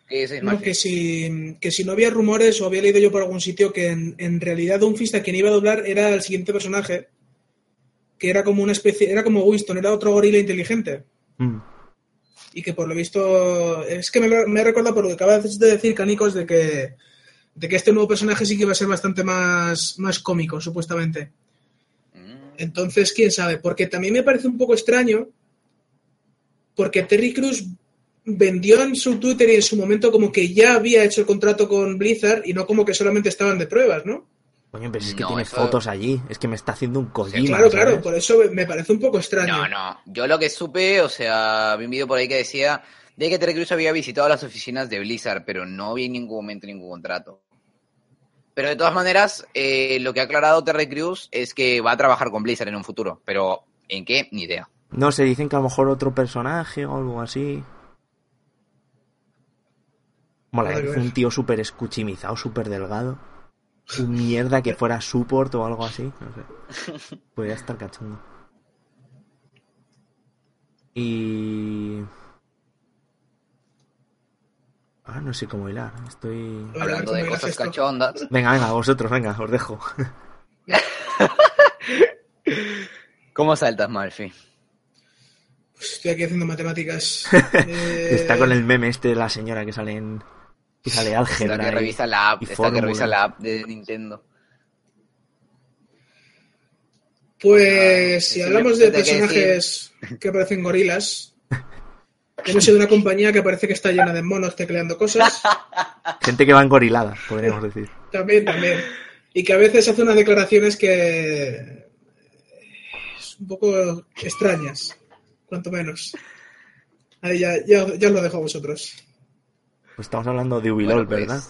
[SPEAKER 2] ¿Qué dices,
[SPEAKER 3] No,
[SPEAKER 2] Murphy?
[SPEAKER 3] que si, que si no había rumores o había leído yo por algún sitio que en, en realidad Doomfist a quien iba a doblar era el siguiente personaje, que era como una especie, era como Winston, era otro gorila inteligente.
[SPEAKER 1] Mm.
[SPEAKER 3] Y que por lo visto, es que me, me recuerda por lo que acabas de decir, Canicos, de que, de que este nuevo personaje sí que iba a ser bastante más, más cómico, supuestamente.
[SPEAKER 2] Mm,
[SPEAKER 3] Entonces, quién sabe, porque también me parece un poco extraño, porque Terry Crews vendió en su Twitter y en su momento como que ya había hecho el contrato con Blizzard y no como que solamente estaban de pruebas, ¿no?
[SPEAKER 1] Coño, pero es que
[SPEAKER 2] No,
[SPEAKER 1] tiene
[SPEAKER 2] eso-
[SPEAKER 1] fotos allí. Es que me está haciendo un Kojima.
[SPEAKER 3] claro, claro,
[SPEAKER 1] ¿sabes?
[SPEAKER 3] por eso me parece un poco extraño.
[SPEAKER 2] No, no. Yo lo que supe, o sea, vi un vídeo por ahí que decía de que Terry Crews había visitado las oficinas de Blizzard, pero no vi en ningún momento ningún contrato. Pero de todas maneras, eh, lo que ha aclarado Terry Crews es que va a trabajar con Blizzard en un futuro. Pero ¿en qué? Ni idea.
[SPEAKER 1] No sé, dicen que a lo mejor otro personaje o algo así. Mola, es
[SPEAKER 3] ver.
[SPEAKER 1] un tío súper escuchimizado, súper delgado. Un mierda que fuera support o algo así. No sé. (laughs) Podría estar cachondo. Y. Ah, no sé cómo hilar. Estoy.
[SPEAKER 2] Hablando
[SPEAKER 3] ¿cómo
[SPEAKER 2] de cosas
[SPEAKER 3] esto?
[SPEAKER 2] cachondas.
[SPEAKER 1] Venga, venga, vosotros, venga, os dejo. (laughs)
[SPEAKER 2] ¿Cómo saltas, Murphy?
[SPEAKER 3] Pues estoy aquí haciendo matemáticas. Eh, (laughs)
[SPEAKER 1] Está con el meme este de la señora que sale en. Que sale
[SPEAKER 2] Esta
[SPEAKER 1] álgebra.
[SPEAKER 2] que
[SPEAKER 1] y-
[SPEAKER 2] revisa la app, esta que revisa la app de Nintendo.
[SPEAKER 3] Pues
[SPEAKER 2] Ah,
[SPEAKER 3] si hablamos de
[SPEAKER 2] que
[SPEAKER 3] personajes que parecen gorilas, (laughs) hemos sido una compañía que parece que está llena de monos tecleando cosas. (laughs)
[SPEAKER 1] Gente que va engorilada, podríamos decir.
[SPEAKER 3] También, también. Y que a veces hace unas declaraciones que es un poco extrañas, cuanto menos. Ahí ya, ya, ya os lo dejo a vosotros.
[SPEAKER 1] Pues estamos hablando de Ubilol,
[SPEAKER 2] Bueno, pues,
[SPEAKER 1] ¿verdad?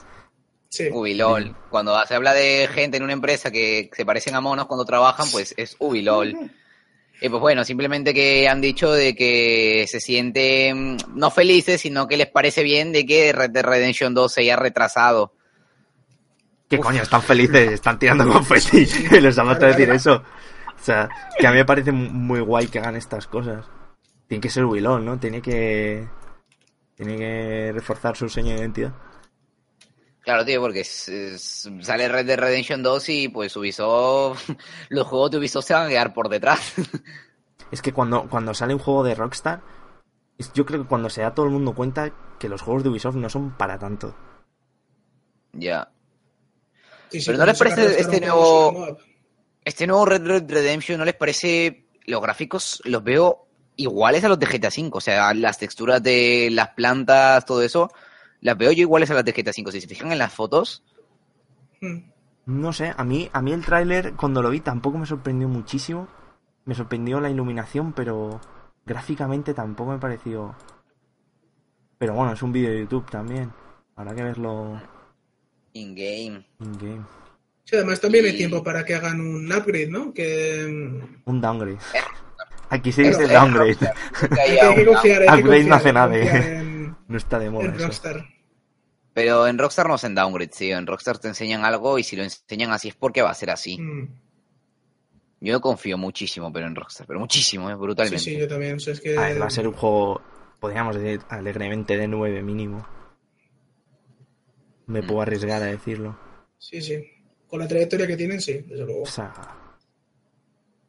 [SPEAKER 3] Sí.
[SPEAKER 2] Ubilol. Cuando se habla de gente en una empresa que se parecen a monos cuando trabajan, pues es Ubilol. Y pues bueno, simplemente que han dicho de que se sienten no felices, sino que les parece bien de que Red Dead Redemption 2 se haya retrasado.
[SPEAKER 1] ¿Qué coño? Están felices, están tirando (laughs) confeti. (laughs) Les ha faltado decir eso. O sea, que a mí me parece muy guay que hagan estas cosas. Tiene que ser Ubilol, ¿no? Tiene que. Tiene que reforzar su seña de identidad.
[SPEAKER 2] Claro, tío, porque es- es- sale Red Dead Redemption 2 y pues Ubisoft, (laughs) los juegos de Ubisoft se van a quedar por detrás. (laughs)
[SPEAKER 1] Es que cuando, cuando sale un juego de Rockstar, yo creo que cuando se da todo el mundo cuenta que los juegos de Ubisoft no son para tanto.
[SPEAKER 2] ya.
[SPEAKER 3] Sí, sí,
[SPEAKER 2] Pero ¿no les parece este nuevo-. Este nuevo Red Dead Redemption, ¿no les parece? Los gráficos los veo iguales a los de GTA V. O sea, las texturas de las plantas, todo eso, las veo yo iguales a las de GTA V. Si se fijan en las fotos,
[SPEAKER 3] Mm.
[SPEAKER 1] No sé, a mí, a mí el tráiler cuando lo vi tampoco me sorprendió muchísimo. Me sorprendió la iluminación, pero gráficamente tampoco me pareció. Pero bueno, es un vídeo de YouTube también. Habrá que verlo
[SPEAKER 2] in-game.
[SPEAKER 1] in game.
[SPEAKER 3] Sí, además también hay
[SPEAKER 2] Y-
[SPEAKER 3] tiempo para que hagan un upgrade, ¿no? Que mm,
[SPEAKER 1] Un downgrade. Aquí se dice
[SPEAKER 3] eh,
[SPEAKER 1] downgrade.
[SPEAKER 3] Hay que
[SPEAKER 1] Upgrade no hace nada, eh. No está de moda
[SPEAKER 3] en
[SPEAKER 1] eso.
[SPEAKER 3] Rockstar.
[SPEAKER 2] Pero en Rockstar no hacen downgrade, sí. En Rockstar te enseñan algo y si lo enseñan así es porque va a ser así.
[SPEAKER 3] Mm.
[SPEAKER 2] Yo confío muchísimo, pero en Rockstar. Pero muchísimo, ¿eh?
[SPEAKER 3] Sí,
[SPEAKER 2] brutalmente.
[SPEAKER 3] sí, yo también. O sea, es que...
[SPEAKER 1] A ver, va a ser un juego, podríamos decir, alegremente de 9 mínimo. Me
[SPEAKER 2] Mm.
[SPEAKER 1] puedo arriesgar a decirlo.
[SPEAKER 3] Sí, sí. Con la trayectoria que tienen, sí, desde luego.
[SPEAKER 1] O sea,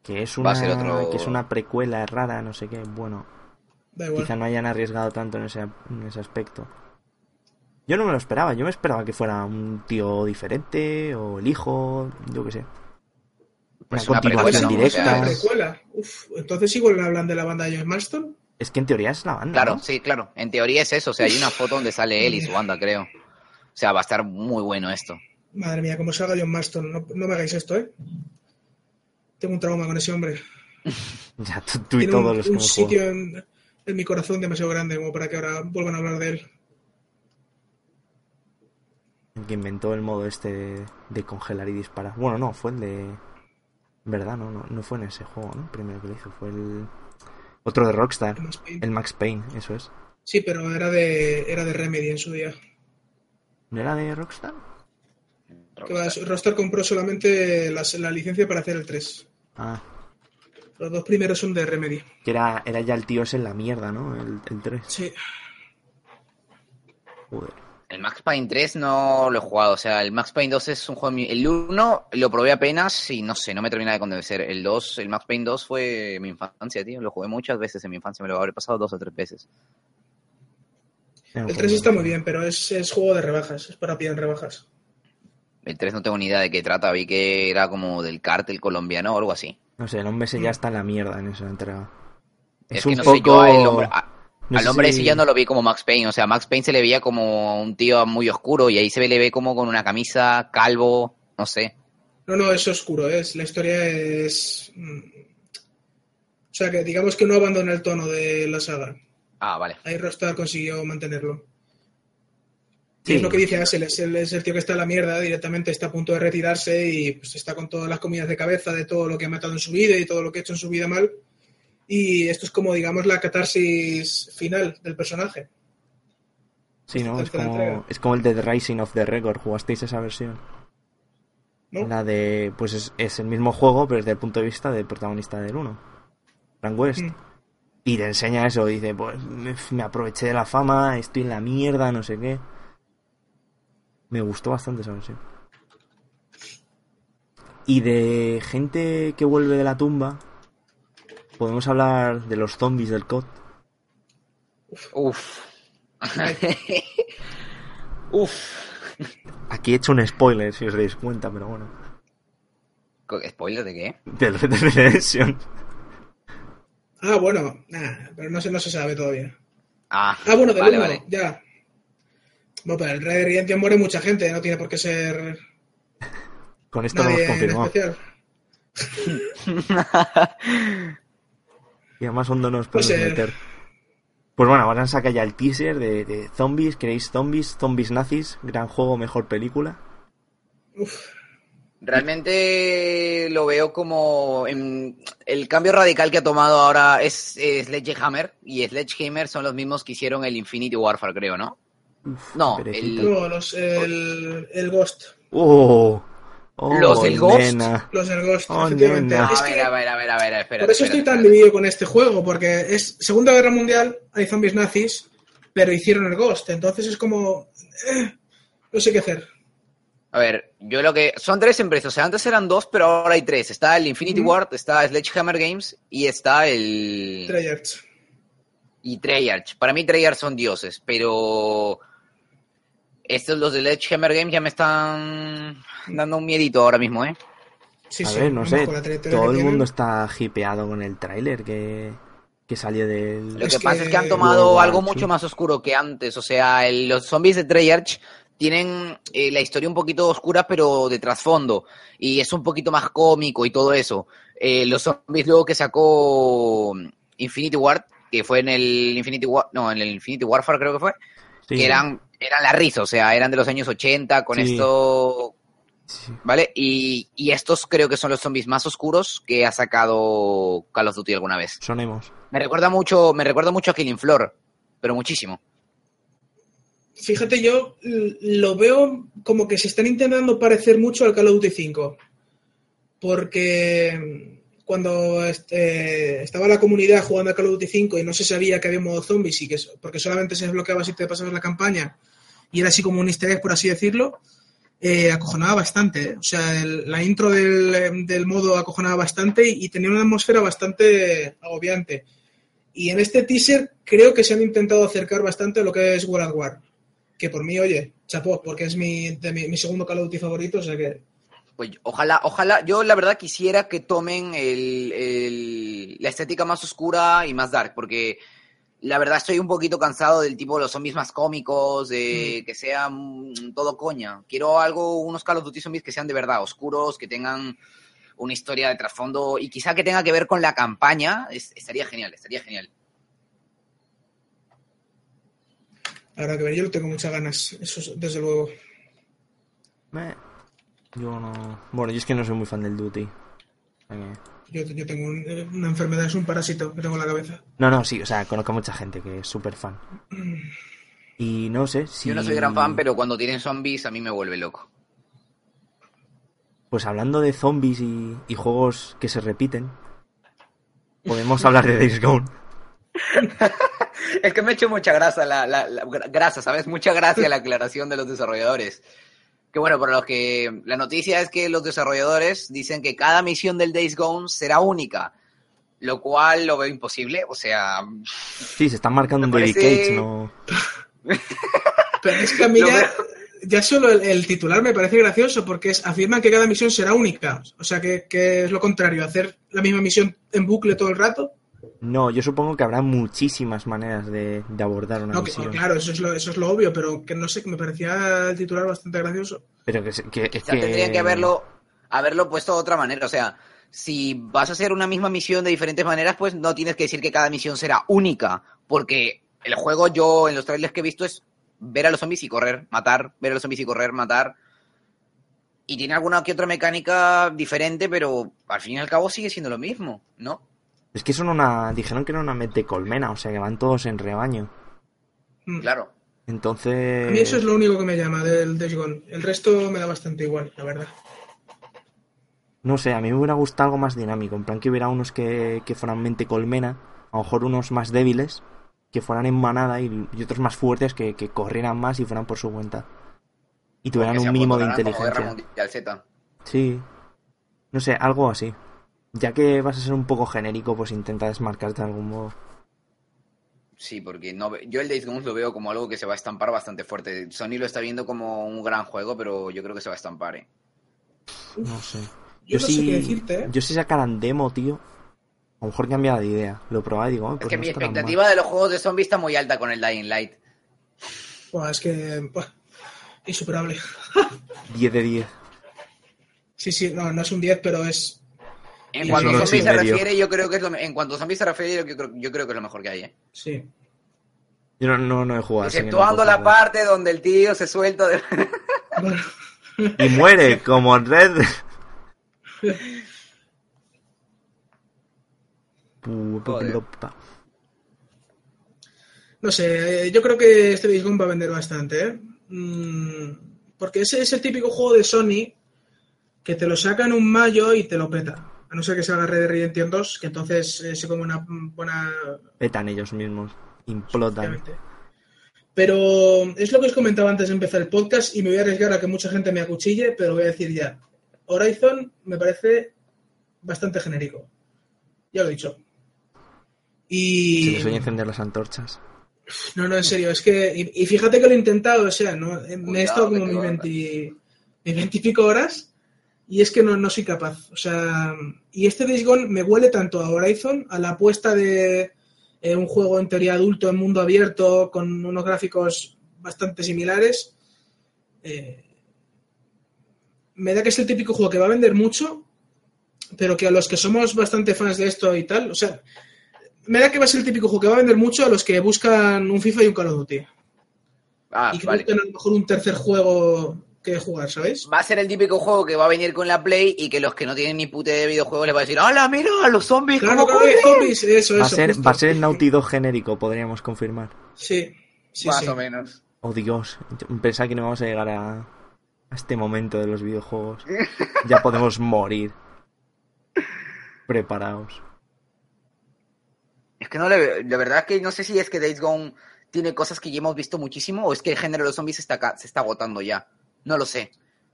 [SPEAKER 1] que es
[SPEAKER 2] Va
[SPEAKER 1] una,
[SPEAKER 2] a ser otro-
[SPEAKER 1] que es una precuela rara, no sé qué. Bueno,
[SPEAKER 3] Da igual.
[SPEAKER 1] quizá no hayan arriesgado tanto en ese, en ese aspecto. Yo no me lo esperaba, yo me esperaba que fuera un tío diferente o el hijo, yo qué sé.
[SPEAKER 2] Pues
[SPEAKER 1] una continuación directa.
[SPEAKER 3] Una precuela. Uf, entonces igual hablan de la banda de John Marston.
[SPEAKER 1] Es que en teoría es la banda.
[SPEAKER 2] Claro,
[SPEAKER 1] ¿no?
[SPEAKER 2] sí, claro. En teoría es eso. O sea, hay una foto donde sale él y su banda, creo. O sea, va a estar muy bueno esto.
[SPEAKER 3] Madre mía, como salga John Marston. No, no me hagáis esto, ¿eh? Tengo un trauma con ese hombre. (laughs)
[SPEAKER 1] Ya, tú, tú y
[SPEAKER 3] Tiene
[SPEAKER 1] todos
[SPEAKER 3] un,
[SPEAKER 1] los que
[SPEAKER 3] un sitio en, en mi corazón demasiado grande como para que ahora vuelvan a hablar de él.
[SPEAKER 1] El que inventó el modo este de, de congelar y disparar. Bueno, no, fue el de. ¿Verdad? No, no, no fue en ese juego, ¿no? Primero que lo hizo. Fue el. Otro de Rockstar.
[SPEAKER 3] El Max Payne.
[SPEAKER 1] El Max Payne, eso es.
[SPEAKER 3] Sí, pero era de, era de Remedy en su día.
[SPEAKER 1] ¿No era de Rockstar?
[SPEAKER 3] Rockstar compró solamente las- la licencia para hacer el 3.
[SPEAKER 1] Ah,
[SPEAKER 3] Los dos primeros son de Remedy.
[SPEAKER 1] que era, era ya el tío ese en la mierda, ¿no? El, el 3.
[SPEAKER 3] Sí.
[SPEAKER 1] Joder.
[SPEAKER 2] El Max Payne 3 no lo he jugado, o sea, el Max Payne 2 es un juego... mi- El 1 lo probé apenas y no sé, no me termina de convencer. El 2, el Max Payne 2 fue mi infancia, tío. Lo jugué muchas veces en mi infancia, me lo habré pasado dos o tres veces.
[SPEAKER 3] El
[SPEAKER 1] juego
[SPEAKER 3] 3 está muy bien, pero es, es juego de rebajas. Es para pillar rebajas.
[SPEAKER 2] El 3 no tengo ni idea de qué trata, vi que era como del cártel colombiano o algo así.
[SPEAKER 1] No sé, el hombre ese ya está en la mierda en esa entrega.
[SPEAKER 2] Es,
[SPEAKER 1] Es,
[SPEAKER 2] que
[SPEAKER 1] un
[SPEAKER 2] no
[SPEAKER 1] poco...
[SPEAKER 2] sé, yo al hombre, a-
[SPEAKER 1] no
[SPEAKER 2] al hombre
[SPEAKER 1] si-
[SPEAKER 2] ese ya no lo vi como Max Payne, o sea, Max Payne se le veía como un tío muy oscuro y ahí se le ve como con una camisa, calvo, no sé.
[SPEAKER 3] No, no, es oscuro. Es, la historia es. mm, O sea, que digamos que no abandona el tono de la saga.
[SPEAKER 2] Ah, vale.
[SPEAKER 3] Ahí Rockstar consiguió mantenerlo.
[SPEAKER 1] Sí.
[SPEAKER 3] Es lo que dice Axel, es el, es el tío que está en la mierda, directamente está a punto de retirarse y pues está con todas las comidas de cabeza de todo lo que ha matado en su vida y todo lo que ha hecho en su vida mal. Y esto es como, digamos, la catarsis final del personaje.
[SPEAKER 1] Sí, ¿no? Es como, es como el de The Rising of the Record. ¿Jugasteis esa versión?
[SPEAKER 3] ¿no?
[SPEAKER 1] La de... Pues es, es el mismo juego, pero desde el punto de vista del protagonista del 1. Frank West.
[SPEAKER 3] Mm.
[SPEAKER 1] Y te enseña eso, dice, pues me aproveché de la fama, estoy en la mierda, no sé qué. Me gustó bastante esa versión. Y de gente que vuelve de la tumba, podemos hablar de los zombies del COD.
[SPEAKER 2] Uf. (laughs) Uf.
[SPEAKER 1] Aquí he hecho un spoiler, si os dais cuenta, pero bueno.
[SPEAKER 2] ¿Spoiler de qué?
[SPEAKER 1] Del Red Dead Redemption.
[SPEAKER 3] Ah, bueno, nah, pero no se, no se sabe todavía.
[SPEAKER 2] Ah,
[SPEAKER 3] Ah, bueno, del
[SPEAKER 2] vale,
[SPEAKER 3] uno,
[SPEAKER 2] vale.
[SPEAKER 3] ya. Bueno, pero el Red Dead Redemption muere mucha gente, no tiene por qué ser
[SPEAKER 1] Con esto lo
[SPEAKER 3] nadie
[SPEAKER 1] hemos
[SPEAKER 3] en
[SPEAKER 1] confirmado.
[SPEAKER 3] especial. (laughs)
[SPEAKER 1] Y además hondo nos
[SPEAKER 3] Pues,
[SPEAKER 1] podemos
[SPEAKER 3] eh,
[SPEAKER 1] meter. Pues bueno, ahora han sacado ya el teaser de, de zombies. ¿Queréis zombies? Zombies nazis. Gran juego, mejor película.
[SPEAKER 3] Uf,
[SPEAKER 2] Realmente lo veo como en- el cambio radical que ha tomado ahora es, es Sledgehammer y Sledgehammer son los mismos que hicieron el Infinity Warfare, creo, ¿no?
[SPEAKER 1] Uf,
[SPEAKER 2] No, el-
[SPEAKER 3] no, los, el, el Ghost.
[SPEAKER 1] ¡Oh! ¡Oh,
[SPEAKER 2] ¿Los del Ghost?
[SPEAKER 1] nena!
[SPEAKER 3] Los del Ghost,
[SPEAKER 1] Oh,
[SPEAKER 3] efectivamente. Es
[SPEAKER 2] ver,
[SPEAKER 3] que
[SPEAKER 2] a ver, a ver, a ver, espera.
[SPEAKER 3] por eso estoy tan dividido con este juego, porque es Segunda Guerra Mundial, hay zombies nazis, pero hicieron el Ghost. Entonces es como. eh, no sé qué hacer.
[SPEAKER 2] A ver, yo lo que. Son tres empresas, o sea, antes eran dos, pero ahora hay tres. Está el Infinity
[SPEAKER 3] Ujú.
[SPEAKER 2] Ward, está Sledgehammer Games y está el.
[SPEAKER 3] Treyarch.
[SPEAKER 2] y Treyarch. Para mí Treyarch son dioses, pero estos los de Sledgehammer Games ya me están dando un miedito ahora mismo, ¿eh?
[SPEAKER 3] Sí,
[SPEAKER 1] A
[SPEAKER 3] sí,
[SPEAKER 1] ver, no sé. Todo el mundo está hipeado con el tráiler que, que salió del...
[SPEAKER 2] Lo
[SPEAKER 3] Es
[SPEAKER 2] que, pasa
[SPEAKER 3] que-
[SPEAKER 2] es que han tomado
[SPEAKER 1] War
[SPEAKER 2] algo mucho más oscuro que antes. O sea, el- los zombies de Treyarch tienen eh, la historia un poquito oscura, pero de trasfondo. Y es un poquito más cómico y todo eso. Eh, los zombies luego que sacó Infinity Ward, que fue en el Infinity War, no, en el Infinity Warfare creo que fue,
[SPEAKER 1] Sí,
[SPEAKER 2] que eran, eran la risa, o sea, eran de los años 80, con
[SPEAKER 1] Sí.
[SPEAKER 2] esto,
[SPEAKER 1] sí.
[SPEAKER 2] ¿vale? Y, y estos creo que son los zombies más oscuros que ha sacado Call of Duty alguna vez.
[SPEAKER 1] Son emos.
[SPEAKER 2] Me recuerda mucho, me recuerda mucho a Killing Floor, pero muchísimo.
[SPEAKER 3] Fíjate, yo lo veo como que se están intentando parecer mucho al Call of Duty 5. Porque cuando este, estaba la comunidad jugando a Call of Duty 5 y no se sabía que había modo zombies y que porque solamente se desbloqueaba si te pasabas la campaña y era así como un easter egg, por así decirlo, eh, acojonaba bastante. ¿eh? O sea, la intro del, em, del modo acojonaba bastante y, tenía una atmósfera bastante agobiante. Y en este teaser creo que se han intentado acercar bastante a lo que es World at War. Que por mí, oye, chapó, porque es mi, mi segundo Call of Duty favorito, o sea que
[SPEAKER 2] Pues ojalá, ojalá, yo la verdad quisiera que tomen el, el- la estética más oscura y más dark, porque la verdad estoy un poquito cansado del tipo de los zombies más cómicos, de que sean todo coña. Quiero algo, unos Call of Duty zombies que sean de verdad, oscuros, que tengan una historia de trasfondo y quizá que tenga que ver con la campaña, es- estaría genial, estaría genial.
[SPEAKER 3] Habrá que ver, yo le tengo muchas ganas, eso es- desde luego.
[SPEAKER 1] Yo no. Bueno, yo es que no soy muy fan del Duty.
[SPEAKER 3] Yo, yo tengo un- eh, una enfermedad, es un parásito que tengo en la cabeza.
[SPEAKER 1] No, no, sí, o sea, conozco a mucha gente que es súper fan. Y no sé si.
[SPEAKER 2] Yo no soy gran fan, pero cuando tienen zombies a mí me vuelve loco.
[SPEAKER 1] Pues hablando de zombies y, y juegos que se repiten, podemos hablar de Days Gone. (laughs)
[SPEAKER 2] Es que me ha hecho mucha grasa, la, la, la- gra- grasa, ¿sabes? Mucha gracia la aclaración de los desarrolladores. Que bueno, por los que la noticia es que los desarrolladores dicen que cada misión del Days Gone será única, lo cual lo veo imposible. O sea,
[SPEAKER 1] Sí, se están marcando un David
[SPEAKER 2] parece-
[SPEAKER 1] Cage, no. (laughs)
[SPEAKER 3] Pero es que a mí ya solo el, el titular me parece gracioso porque es, afirman que cada misión será única. O sea, que, que es lo contrario, hacer la misma misión en bucle todo el rato.
[SPEAKER 1] No, yo supongo que habrá muchísimas maneras de, de abordar una
[SPEAKER 3] No, que-
[SPEAKER 1] misión.
[SPEAKER 3] claro, eso es, lo, eso es lo obvio, pero que no sé, que me parecía el titular bastante gracioso.
[SPEAKER 1] Pero que, que- que.
[SPEAKER 2] tendrían que haberlo, haberlo puesto de otra manera. O sea, si vas a hacer una misma misión de diferentes maneras, pues no tienes que decir que cada misión será única, porque el juego yo en los trailers que he visto es ver a los zombies y correr, matar, ver a los zombies y correr, matar. Y tiene alguna que otra mecánica diferente, pero al fin y al cabo sigue siendo lo mismo, ¿no?
[SPEAKER 1] Es que son una. Dijeron que era una mente colmena, o sea que van todos en rebaño.
[SPEAKER 3] Mm.
[SPEAKER 2] Claro.
[SPEAKER 1] Entonces.
[SPEAKER 3] A mí eso es lo único que me llama del Days Gone. El resto me da bastante igual, la verdad.
[SPEAKER 1] No sé, a mí me hubiera gustado algo más dinámico. En plan que hubiera unos que, que fueran mente colmena, a lo mejor unos más débiles, que fueran en manada y, y otros más fuertes que, que corrieran más y fueran por su cuenta. Y tuvieran un mínimo de
[SPEAKER 2] apoderarán como Guerra
[SPEAKER 1] inteligencia.
[SPEAKER 2] Mundial Z.
[SPEAKER 1] Sí. No sé, algo así. Ya que vas a ser un poco genérico, pues intenta desmarcarte de algún modo.
[SPEAKER 2] Sí, porque no, yo el Days Gone lo veo como algo que se va a estampar bastante fuerte. Sony lo está viendo como un gran juego, pero yo creo que se va a estampar, ¿eh?
[SPEAKER 1] No sé.
[SPEAKER 3] Yo, no sé
[SPEAKER 1] sí,
[SPEAKER 3] qué decirte, ¿eh?
[SPEAKER 1] yo si sacaran demo, tío, a lo mejor cambiaba de idea. Lo probaba y digo, "Ah,
[SPEAKER 2] Es
[SPEAKER 1] pues
[SPEAKER 2] que
[SPEAKER 1] no
[SPEAKER 2] mi
[SPEAKER 1] está tan mal".
[SPEAKER 2] expectativa de los juegos de zombies está muy alta con el Dying Light.
[SPEAKER 3] Buah, es que. buah, insuperable.
[SPEAKER 1] 10 de 10.
[SPEAKER 3] Sí, sí, no, no es un 10, pero es.
[SPEAKER 2] En cuanto a zombies se
[SPEAKER 1] medio.
[SPEAKER 2] refiere, yo creo que es lo me- en cuanto a zombies se refiere, yo creo, yo creo que es lo mejor que hay, ¿eh?
[SPEAKER 3] Sí.
[SPEAKER 1] Yo no, no, no he jugado.
[SPEAKER 2] Exceptuando la parte donde el tío se suelta de...
[SPEAKER 1] Y muere, como en Red.
[SPEAKER 2] Joder.
[SPEAKER 3] no sé, eh, yo creo que este Days Gone va a vender bastante, ¿eh? Mm, porque ese es el típico juego de Sony que te lo saca en un mayo y te lo peta. A no ser que salga Red Dead Redemption 2, que entonces eh, se come una buena
[SPEAKER 1] Petan ellos mismos. Implotan.
[SPEAKER 3] Pero es lo que os comentaba antes de empezar el podcast y me voy a arriesgar a que mucha gente me acuchille, pero voy a decir ya. Horizon me parece bastante genérico. Ya lo he dicho.
[SPEAKER 1] Se
[SPEAKER 3] Y...
[SPEAKER 1] les oye encender las antorchas.
[SPEAKER 3] No, no, en serio, es que... Y, y fíjate que lo he intentado, o sea, ¿no? Me he estado como mis
[SPEAKER 2] va a-
[SPEAKER 3] 20 mis 20 y pico horas y es que no, no soy capaz. O sea, y este Days Gone me huele tanto a Horizon, a la apuesta de eh, un juego en teoría adulto en mundo abierto con unos gráficos bastante similares. Eh, me da que es el típico juego que va a vender mucho, pero que a los que somos bastante fans de esto y tal, o sea, me da que va a ser el típico juego que va a vender mucho a los que buscan un FIFA y un Call of Duty.
[SPEAKER 2] Ah,
[SPEAKER 3] y que
[SPEAKER 2] vale.
[SPEAKER 3] buscan a lo mejor un tercer juego que jugar, ¿sabéis?
[SPEAKER 2] Va a ser el típico juego que va a venir con la Play y que los que no tienen ni puta de videojuegos les va a decir ¡Hola, mira, los zombies!
[SPEAKER 3] Claro,
[SPEAKER 2] cómo
[SPEAKER 3] claro,
[SPEAKER 2] corren!".
[SPEAKER 3] zombies, eso,
[SPEAKER 1] Va a
[SPEAKER 3] eso.
[SPEAKER 1] ser,
[SPEAKER 3] justo.
[SPEAKER 1] va a ser el Naughty Dog genérico, podríamos confirmar.
[SPEAKER 3] Sí, sí,
[SPEAKER 2] Más
[SPEAKER 3] sí.
[SPEAKER 2] o menos.
[SPEAKER 1] Oh Dios, pensaba que no vamos a llegar a, a este momento de los videojuegos. (laughs) Ya podemos morir. Preparaos.
[SPEAKER 2] Es que no le veo- La verdad es que no sé si es que Days Gone tiene cosas que ya hemos visto muchísimo o es que el género de los zombies se está, se está agotando ya. No lo sé.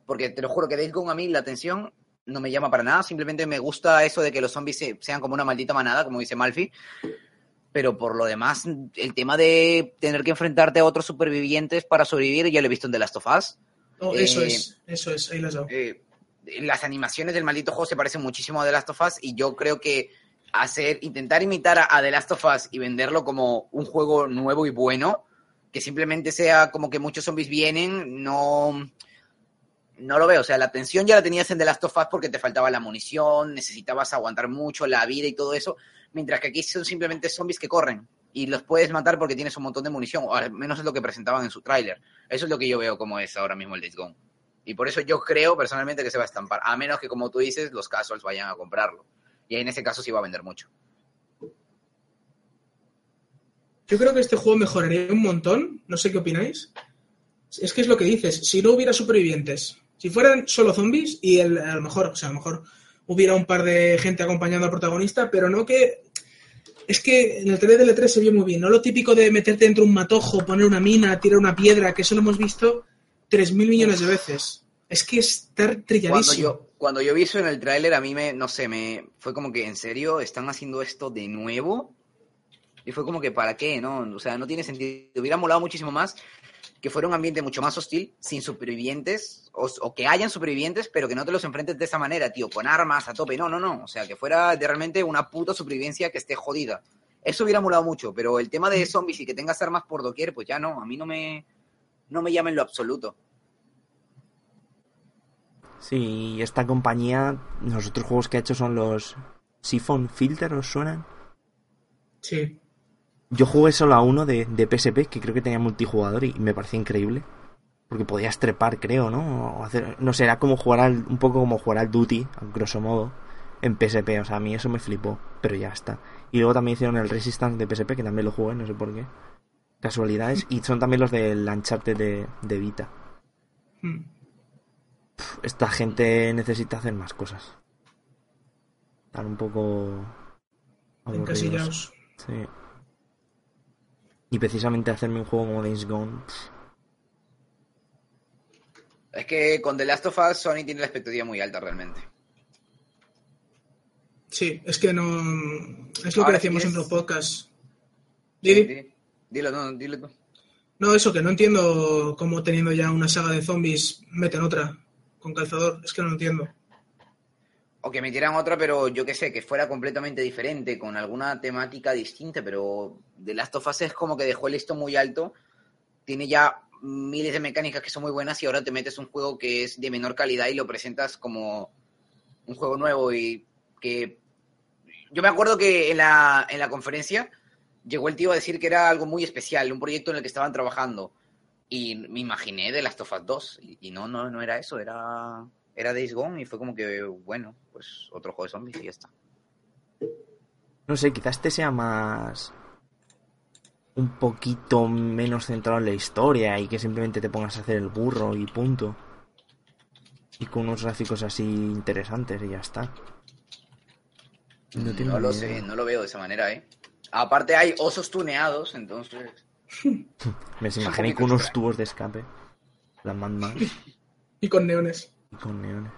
[SPEAKER 2] Porque te lo juro que Days Gone a mí la atención no me llama para nada. Simplemente me gusta eso de que los zombies se- sean como una maldita manada, como dice Malfi. Pero por lo demás, el tema de tener que enfrentarte a otros supervivientes para sobrevivir, ya lo he visto en The Last of Us.
[SPEAKER 3] Oh, eso
[SPEAKER 2] Eh,
[SPEAKER 3] es, eso es, ahí las dado.
[SPEAKER 2] eh, las animaciones del maldito juego se parecen muchísimo a The Last of Us y yo creo que hacer, intentar imitar a, a The Last of Us y venderlo como un juego nuevo y bueno, que simplemente sea como que muchos zombies vienen, no, no lo veo. O sea, la tensión ya la tenías en The Last of Us porque te faltaba la munición, necesitabas aguantar mucho la vida y todo eso. Mientras que aquí son simplemente zombies que corren y los puedes matar porque tienes un montón de munición, o al menos es lo que presentaban en su tráiler. Eso es lo que yo veo como es ahora mismo el Days Gone. Y por eso yo creo personalmente que se va a estampar, a menos que como tú dices, los casuals vayan a comprarlo. Y en ese caso sí va a vender mucho.
[SPEAKER 3] Yo creo que este juego mejoraría un montón, no sé qué opináis. Es que es lo que dices, si no hubiera supervivientes, si fueran solo zombies y el, a lo mejor, o sea, a lo mejor hubiera un par de gente acompañando al protagonista, pero no que es que en el trailer del E3 se vio muy bien, no lo típico de meterte dentro de un matojo, poner una mina, tirar una piedra, que eso lo hemos visto 3.000 millones de veces. Es que estar trilladísimo.
[SPEAKER 2] Cuando yo, cuando yo vi eso en el tráiler, a mí me, no sé, me fue como que, ¿en serio? ¿Están haciendo esto de nuevo? Y fue como que, ¿para qué? No, o sea, no tiene sentido. Hubiera molado muchísimo más que fuera un ambiente mucho más hostil, sin supervivientes, o, o, que hayan supervivientes, pero que no te los enfrentes de esa manera, tío, con armas a tope. No, no, no. O sea, que fuera de realmente una puta supervivencia que esté jodida. Eso hubiera molado mucho, pero el tema de zombies y que tengas armas por doquier, pues ya no, a mí no me, no me llama en lo absoluto.
[SPEAKER 1] Sí, esta compañía, los otros juegos que ha hecho son los Siphon Filter, ¿os suenan?
[SPEAKER 3] Sí.
[SPEAKER 1] Yo jugué solo a uno de, de, PSP, que creo que tenía multijugador y me parecía increíble. Porque podías trepar, creo, ¿no? O hacer, no sé, era como jugar al, un poco como jugar al Duty, a grosso modo, en PSP. O sea, a mí eso me flipó, pero ya está. Y luego también hicieron el Resistance de PSP, que también lo jugué, no sé por qué. Casualidades. Y son también los del Uncharted de, de Vita.
[SPEAKER 3] Hmm.
[SPEAKER 1] Pff, esta gente necesita hacer más cosas. Están un poco...
[SPEAKER 3] Encasillados.
[SPEAKER 1] Sí. Y precisamente hacerme un juego como Days Gone. Pff.
[SPEAKER 2] Es que con The Last of Us Sony tiene la expectativa muy alta realmente.
[SPEAKER 3] Sí, es que no. Es lo
[SPEAKER 2] Ahora
[SPEAKER 3] que decíamos
[SPEAKER 2] sí es-
[SPEAKER 3] en los podcasts.
[SPEAKER 2] Dilo, no, dilo tú.
[SPEAKER 3] No, eso, que no entiendo cómo teniendo ya una saga de zombies meten otra con calzador. Es que no lo entiendo.
[SPEAKER 2] O que metieran otra, pero yo qué sé, que fuera completamente diferente, con alguna temática distinta, pero The Last of Us es como que dejó el listón muy alto, tiene ya miles de mecánicas que son muy buenas y ahora te metes un juego que es de menor calidad y lo presentas como un juego nuevo y que... Yo me acuerdo que en la, en la conferencia llegó el tío a decir que era algo muy especial, un proyecto en el que estaban trabajando. Y me imaginé The Last of Us 2 y, y no, no, no era eso, era era Days Gone y fue como que, bueno, pues otro juego de zombies y ya está.
[SPEAKER 1] No sé, quizás este sea más. Un poquito menos centrado en la historia y que simplemente te pongas a hacer el burro y punto. Y con unos gráficos así interesantes y ya está. No,
[SPEAKER 2] No lo sé, no lo veo de esa manera, ¿eh? Aparte hay osos tuneados, entonces... (laughs)
[SPEAKER 1] Me imaginé con unos tubos de escape. La Mad Max (laughs)
[SPEAKER 3] Y con neones.
[SPEAKER 1] Y con neones.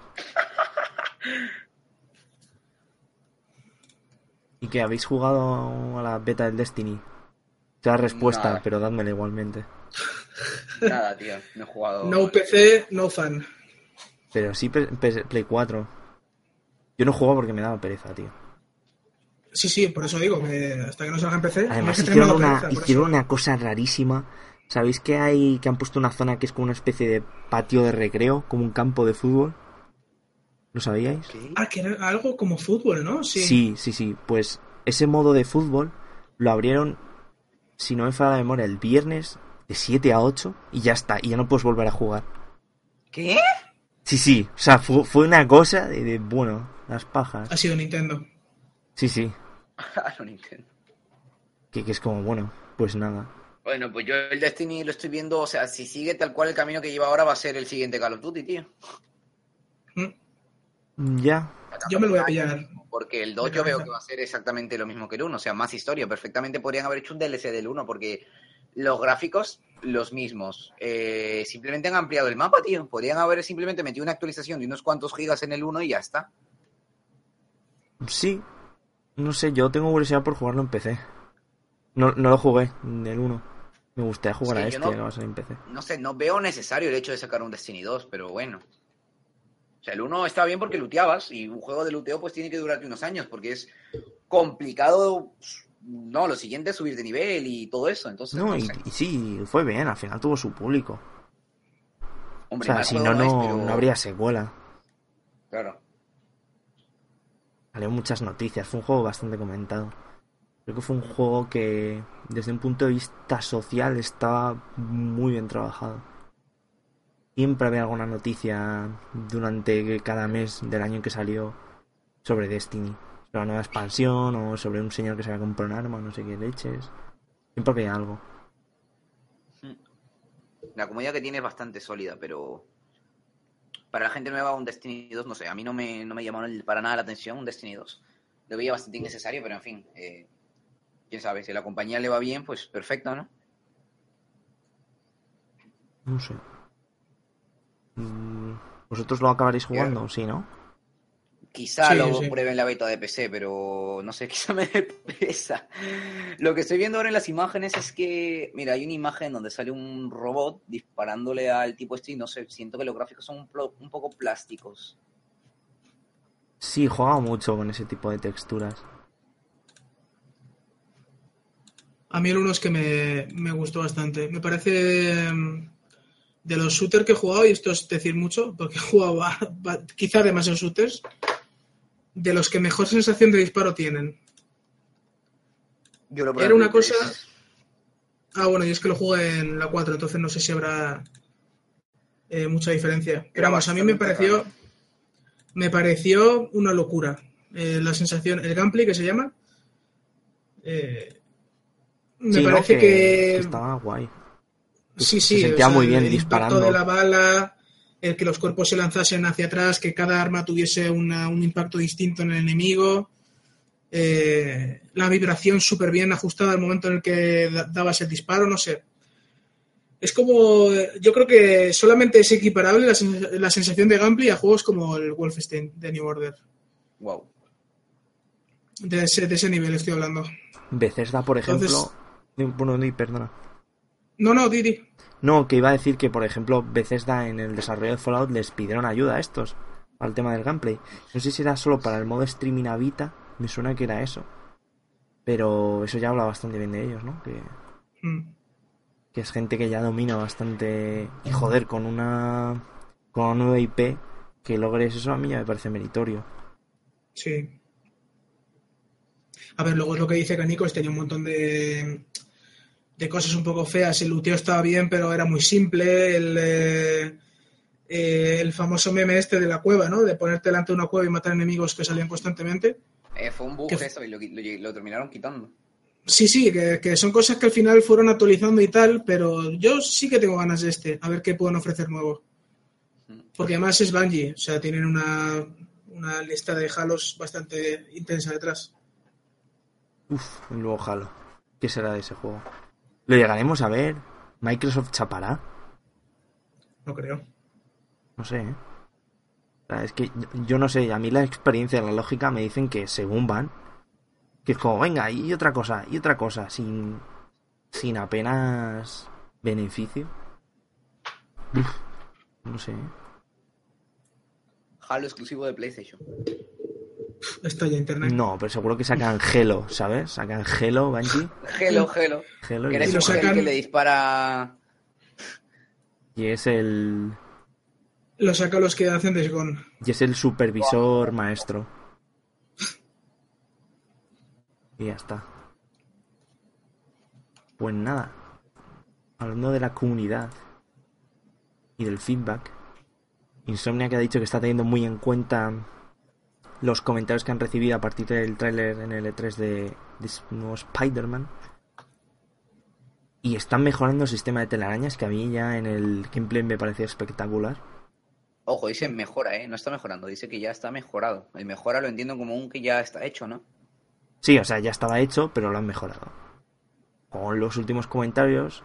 [SPEAKER 1] ¿Y que habéis jugado a la beta del Destiny? Da respuesta,
[SPEAKER 2] Nada.
[SPEAKER 1] pero dádmela igualmente.
[SPEAKER 2] Nada, tío, no he jugado...
[SPEAKER 3] No PC, no fan.
[SPEAKER 1] Pero sí P- P- Play 4. Yo no jugaba porque me daba pereza, tío.
[SPEAKER 3] Sí, sí, por eso digo que hasta que no salga en PC.
[SPEAKER 1] Además hicieron una,
[SPEAKER 3] pereza,
[SPEAKER 1] hicieron una cosa rarísima. ¿Sabéis que hay que han puesto una zona que es como una especie de patio de recreo, como un campo de fútbol? ¿Lo sabíais?
[SPEAKER 3] Ah, que era algo como fútbol, ¿no? Sí.
[SPEAKER 1] Sí, sí, sí. Pues ese modo de fútbol lo abrieron, si no me falla la memoria, el viernes de 7 a 8 y ya está. Y ya no puedes volver a jugar.
[SPEAKER 2] ¿Qué?
[SPEAKER 1] Sí, sí. O sea, fue, fue una cosa de, de, bueno, las pajas.
[SPEAKER 3] Ha sido Nintendo.
[SPEAKER 1] Sí, sí. (laughs)
[SPEAKER 2] Ah, no Nintendo.
[SPEAKER 1] Que, que es como, bueno, pues nada.
[SPEAKER 2] Bueno, pues yo el Destiny lo estoy viendo, o sea, si sigue tal cual el camino que lleva ahora va a ser el siguiente Call of Duty, tío.
[SPEAKER 3] Mm,
[SPEAKER 1] Ya.
[SPEAKER 3] Yo me lo voy a pillar.
[SPEAKER 2] Porque el 2
[SPEAKER 3] De
[SPEAKER 2] yo veo que va a ser exactamente lo mismo que el 1, o sea, más historia. Perfectamente podrían haber hecho un DLC del 1 porque los gráficos, los mismos. Eh, simplemente han ampliado el mapa, tío. Podrían haber simplemente metido una actualización de unos cuantos gigas en el 1 y ya está.
[SPEAKER 1] Sí. No sé, yo tengo curiosidad por jugarlo en PC. No, no lo jugué, el 1. Me gustaría jugar
[SPEAKER 2] Sí,
[SPEAKER 1] a este,
[SPEAKER 2] no-
[SPEAKER 1] que va a ser en PC.
[SPEAKER 2] No sé, no veo necesario el hecho de sacar un Destiny 2, pero bueno. O sea, el 1 está bien porque luteabas y un juego de luteo pues tiene que durarte unos años porque es complicado. No, lo siguiente es subir de nivel y todo eso. Entonces,
[SPEAKER 1] No,
[SPEAKER 2] no
[SPEAKER 1] y,
[SPEAKER 2] sé.
[SPEAKER 1] y sí, fue bien, al final tuvo su público. O
[SPEAKER 2] Hombre,
[SPEAKER 1] sea,
[SPEAKER 2] mal
[SPEAKER 1] si no, no,
[SPEAKER 2] pero-
[SPEAKER 1] no habría secuela.
[SPEAKER 2] Claro.
[SPEAKER 1] Salieron muchas noticias, fue un juego bastante comentado. Creo que fue un juego que desde un punto de vista social estaba muy bien trabajado. Siempre había alguna noticia durante cada mes del año que salió sobre Destiny. Sobre la nueva expansión o sobre un señor que se había comprado un arma, no sé qué leches. Siempre había algo.
[SPEAKER 2] La comunidad que tiene es bastante sólida, pero para la gente nueva un Destiny 2, no sé, a mí no me, no me llamó para nada la atención un Destiny 2. Lo veía bastante innecesario, pero en fin, eh, quién sabe, si a la compañía le va bien, pues perfecto, ¿no?
[SPEAKER 1] No sé. Mm, ¿Vosotros lo acabaréis jugando? Sí, ¿no?
[SPEAKER 2] Quizá
[SPEAKER 3] Sí,
[SPEAKER 2] lo
[SPEAKER 3] sí.
[SPEAKER 2] pruebe en la beta de PC, pero no sé, (laughs) quizá me dé pereza. Lo que estoy viendo ahora en las imágenes es que, mira, hay una imagen donde sale un robot disparándole al tipo este y no sé, siento que los gráficos son un, poco plásticos.
[SPEAKER 1] Sí, juega mucho con ese tipo de texturas.
[SPEAKER 3] A mí el uno es que me, me gustó bastante. Me parece mm, de los shooters que he jugado, y esto es decir mucho, porque he jugado a- a- quizá demasiados shooters, de los que mejor sensación de disparo tienen.
[SPEAKER 2] Yo lo
[SPEAKER 3] Era una cosa- Ah, bueno, y es que lo jugué en la 4, entonces no sé si habrá eh, mucha diferencia. Pero vamos, a mí me pareció, me pareció una locura. Eh, la sensación, el gameplay que se llama. eh, me parece
[SPEAKER 1] que,
[SPEAKER 3] que,
[SPEAKER 1] que estaba guay.
[SPEAKER 3] sí,
[SPEAKER 1] se
[SPEAKER 3] sí,
[SPEAKER 1] sentía muy bien
[SPEAKER 3] el impacto
[SPEAKER 1] disparando.
[SPEAKER 3] de la bala, el que los cuerpos se lanzasen hacia atrás, que cada arma tuviese una- un impacto distinto en el enemigo. eh, la vibración súper bien ajustada al momento en el que da- dabas el disparo, no sé. Es como, yo creo que solamente es equiparable la, sen- la sensación de gameplay a juegos como el Wolfenstein de New Order.
[SPEAKER 2] Wow.
[SPEAKER 3] De ese, de ese nivel estoy hablando.
[SPEAKER 1] Bethesda, por ejemplo...
[SPEAKER 3] Entonces-
[SPEAKER 1] Bueno, no, perdona.
[SPEAKER 3] No, no, Didi.
[SPEAKER 1] No, que iba a decir que, por ejemplo, Bethesda en el desarrollo de Fallout les pidieron ayuda a estos al tema del gameplay. No sé si era solo para el modo streaming a Vita, me suena que era eso. Pero eso ya habla bastante bien de ellos, ¿no? Que,
[SPEAKER 3] Mm.
[SPEAKER 1] que es gente que ya domina bastante. Y joder, con una. con una nueva IP que logres eso a mí ya me parece meritorio.
[SPEAKER 3] Sí. A ver, luego es lo que dice Canicos, tenía un montón de, de cosas un poco feas. El luteo estaba bien, pero era muy simple. El, eh, eh, el famoso meme este de la cueva, ¿no? De ponerte delante de una cueva y matar enemigos que salían constantemente.
[SPEAKER 2] Eh, fue un bug
[SPEAKER 3] ¿Qué f-
[SPEAKER 2] eso y lo, lo- lo terminaron quitando.
[SPEAKER 3] Sí, sí, que, que son cosas que al final fueron actualizando y tal, pero yo sí que tengo ganas de este, a ver qué pueden ofrecer nuevo. Porque además es Bungie, o sea, tienen una, una lista de halos bastante intensa detrás.
[SPEAKER 1] Uf, y luego Halo. ¿Qué será de ese juego? ¿Lo llegaremos a ver? ¿Microsoft chapará?
[SPEAKER 3] No creo.
[SPEAKER 1] No sé, ¿eh? Es que yo- no sé, a mí la experiencia, la lógica me dicen que según van, que es como, venga, y otra cosa, y otra cosa, sin, sin apenas beneficio. Uf, no sé, ¿eh?
[SPEAKER 2] Halo exclusivo de PlayStation.
[SPEAKER 3] Está ya internet.
[SPEAKER 1] No, pero seguro que sacan Halo, ¿sabes? Sacan Halo, Bungie,
[SPEAKER 2] Hello, hello.
[SPEAKER 1] Halo
[SPEAKER 2] Que
[SPEAKER 3] sacan-
[SPEAKER 2] que le dispara.
[SPEAKER 1] y es el
[SPEAKER 3] Lo saca los que hacen Days Gone.
[SPEAKER 1] y es el supervisor maestro. Y ya está. Pues nada. Hablando de la comunidad y del feedback, Insomnia que ha dicho que está teniendo muy en cuenta los comentarios que han recibido a partir del tráiler en el E3 de, nuevo Spider-Man. Y están mejorando el sistema de telarañas que a mí ya en el gameplay me pareció espectacular.
[SPEAKER 2] Ojo, dice mejora, ¿eh? No está mejorando, dice que ya está mejorado. El mejora lo entiendo como un que ya está hecho, ¿no?
[SPEAKER 1] Sí, o sea, ya estaba hecho, pero lo han mejorado. Con los últimos comentarios,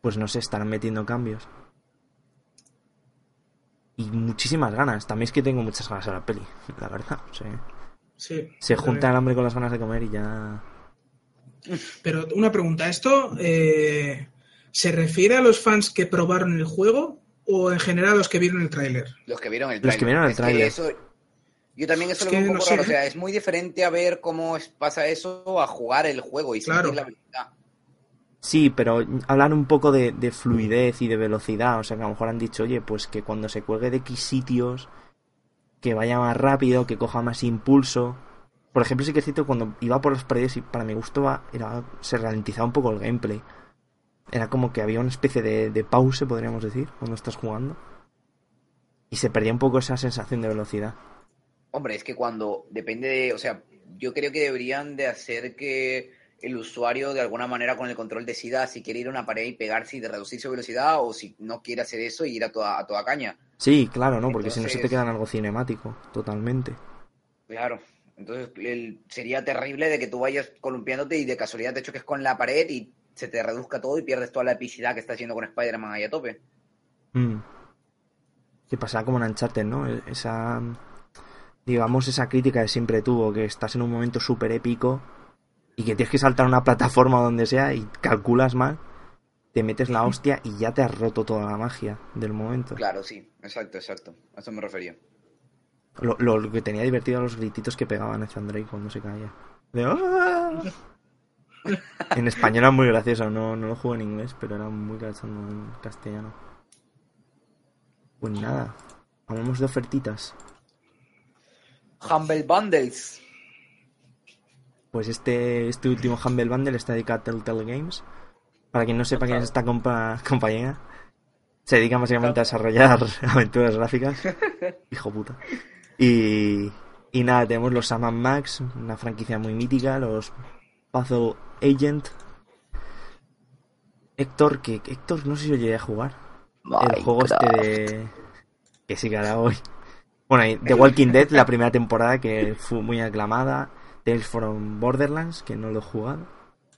[SPEAKER 1] pues no sé, estarán metiendo cambios. Y muchísimas ganas. También es que tengo muchas ganas a la peli, la verdad. o sea,
[SPEAKER 3] Sí.
[SPEAKER 1] se junta el hambre con las ganas de comer y ya.
[SPEAKER 3] Pero una pregunta, ¿esto eh, se refiere a los fans que probaron el juego o en general a los que vieron el tráiler?
[SPEAKER 2] Los que vieron el
[SPEAKER 1] Los
[SPEAKER 2] tráiler.
[SPEAKER 1] que vieron el
[SPEAKER 2] Es que
[SPEAKER 1] tráiler.
[SPEAKER 2] eso- Yo también eso
[SPEAKER 3] Es
[SPEAKER 2] lo
[SPEAKER 3] que
[SPEAKER 2] veo un
[SPEAKER 3] no
[SPEAKER 2] poco
[SPEAKER 3] sé.
[SPEAKER 2] O sea, es muy diferente a ver cómo pasa eso a jugar el juego y
[SPEAKER 3] Claro.
[SPEAKER 2] sentir la velocidad.
[SPEAKER 1] Sí, pero hablan un poco de, de fluidez y de velocidad. O sea, que a lo mejor han dicho, oye, pues que cuando se cuelgue de X sitios, que vaya más rápido, que coja más impulso. Por ejemplo, sí que es cierto cuando iba por las paredes y para mi gusto era, se ralentizaba un poco el gameplay. Era como que había una especie de, de pause, podríamos decir, cuando estás jugando. Y se perdía un poco esa sensación de velocidad.
[SPEAKER 2] Hombre, es que cuando depende de, o sea, yo creo que deberían de hacer que el usuario de alguna manera con el control decida si quiere ir a una pared y pegarse y de reducir su velocidad o si no quiere hacer eso y ir a toda, a toda caña.
[SPEAKER 1] Sí, claro, ¿no? Porque si no se te queda en algo cinemático, totalmente.
[SPEAKER 2] Claro. Entonces el- sería terrible de que tú vayas columpiándote y de casualidad te choques con la pared y se te reduzca todo y pierdes toda la epicidad que está haciendo con Spider-Man ahí a tope.
[SPEAKER 1] Mm. Que pasaba como en Uncharted, ¿no? E- Esa. Digamos, esa crítica que siempre tuvo, que estás en un momento súper épico y que tienes que saltar a una plataforma o donde sea y calculas mal, te metes la hostia y ya te has roto toda la magia del momento.
[SPEAKER 2] Claro, sí, exacto, exacto. A eso me refería.
[SPEAKER 1] Lo, lo- lo que tenía divertido eran los grititos que pegaban a Drake cuando se caía. De, "¡Ah!". (laughs) En español era muy gracioso, no, no lo juego en inglés, pero era muy cachondo en castellano. Pues nada, hablamos de ofertitas.
[SPEAKER 2] Humble Bundles.
[SPEAKER 1] Pues este, este último Humble Bundle está dedicado a Telltale Games. Para quien no sepa quién es esta compa- (laughs) compañía, se dedica básicamente a desarrollar (laughs) aventuras gráficas. Hijo puta. Y, y nada, tenemos los Saman Max, una franquicia muy mítica, los Puzzle Agent. Héctor, que Héctor no sé si lo llegué a jugar. El juego este de... Que sí que hará hoy. Bueno, y The Walking Dead, la primera temporada que fue muy aclamada. Tales from Borderlands, que no lo he jugado.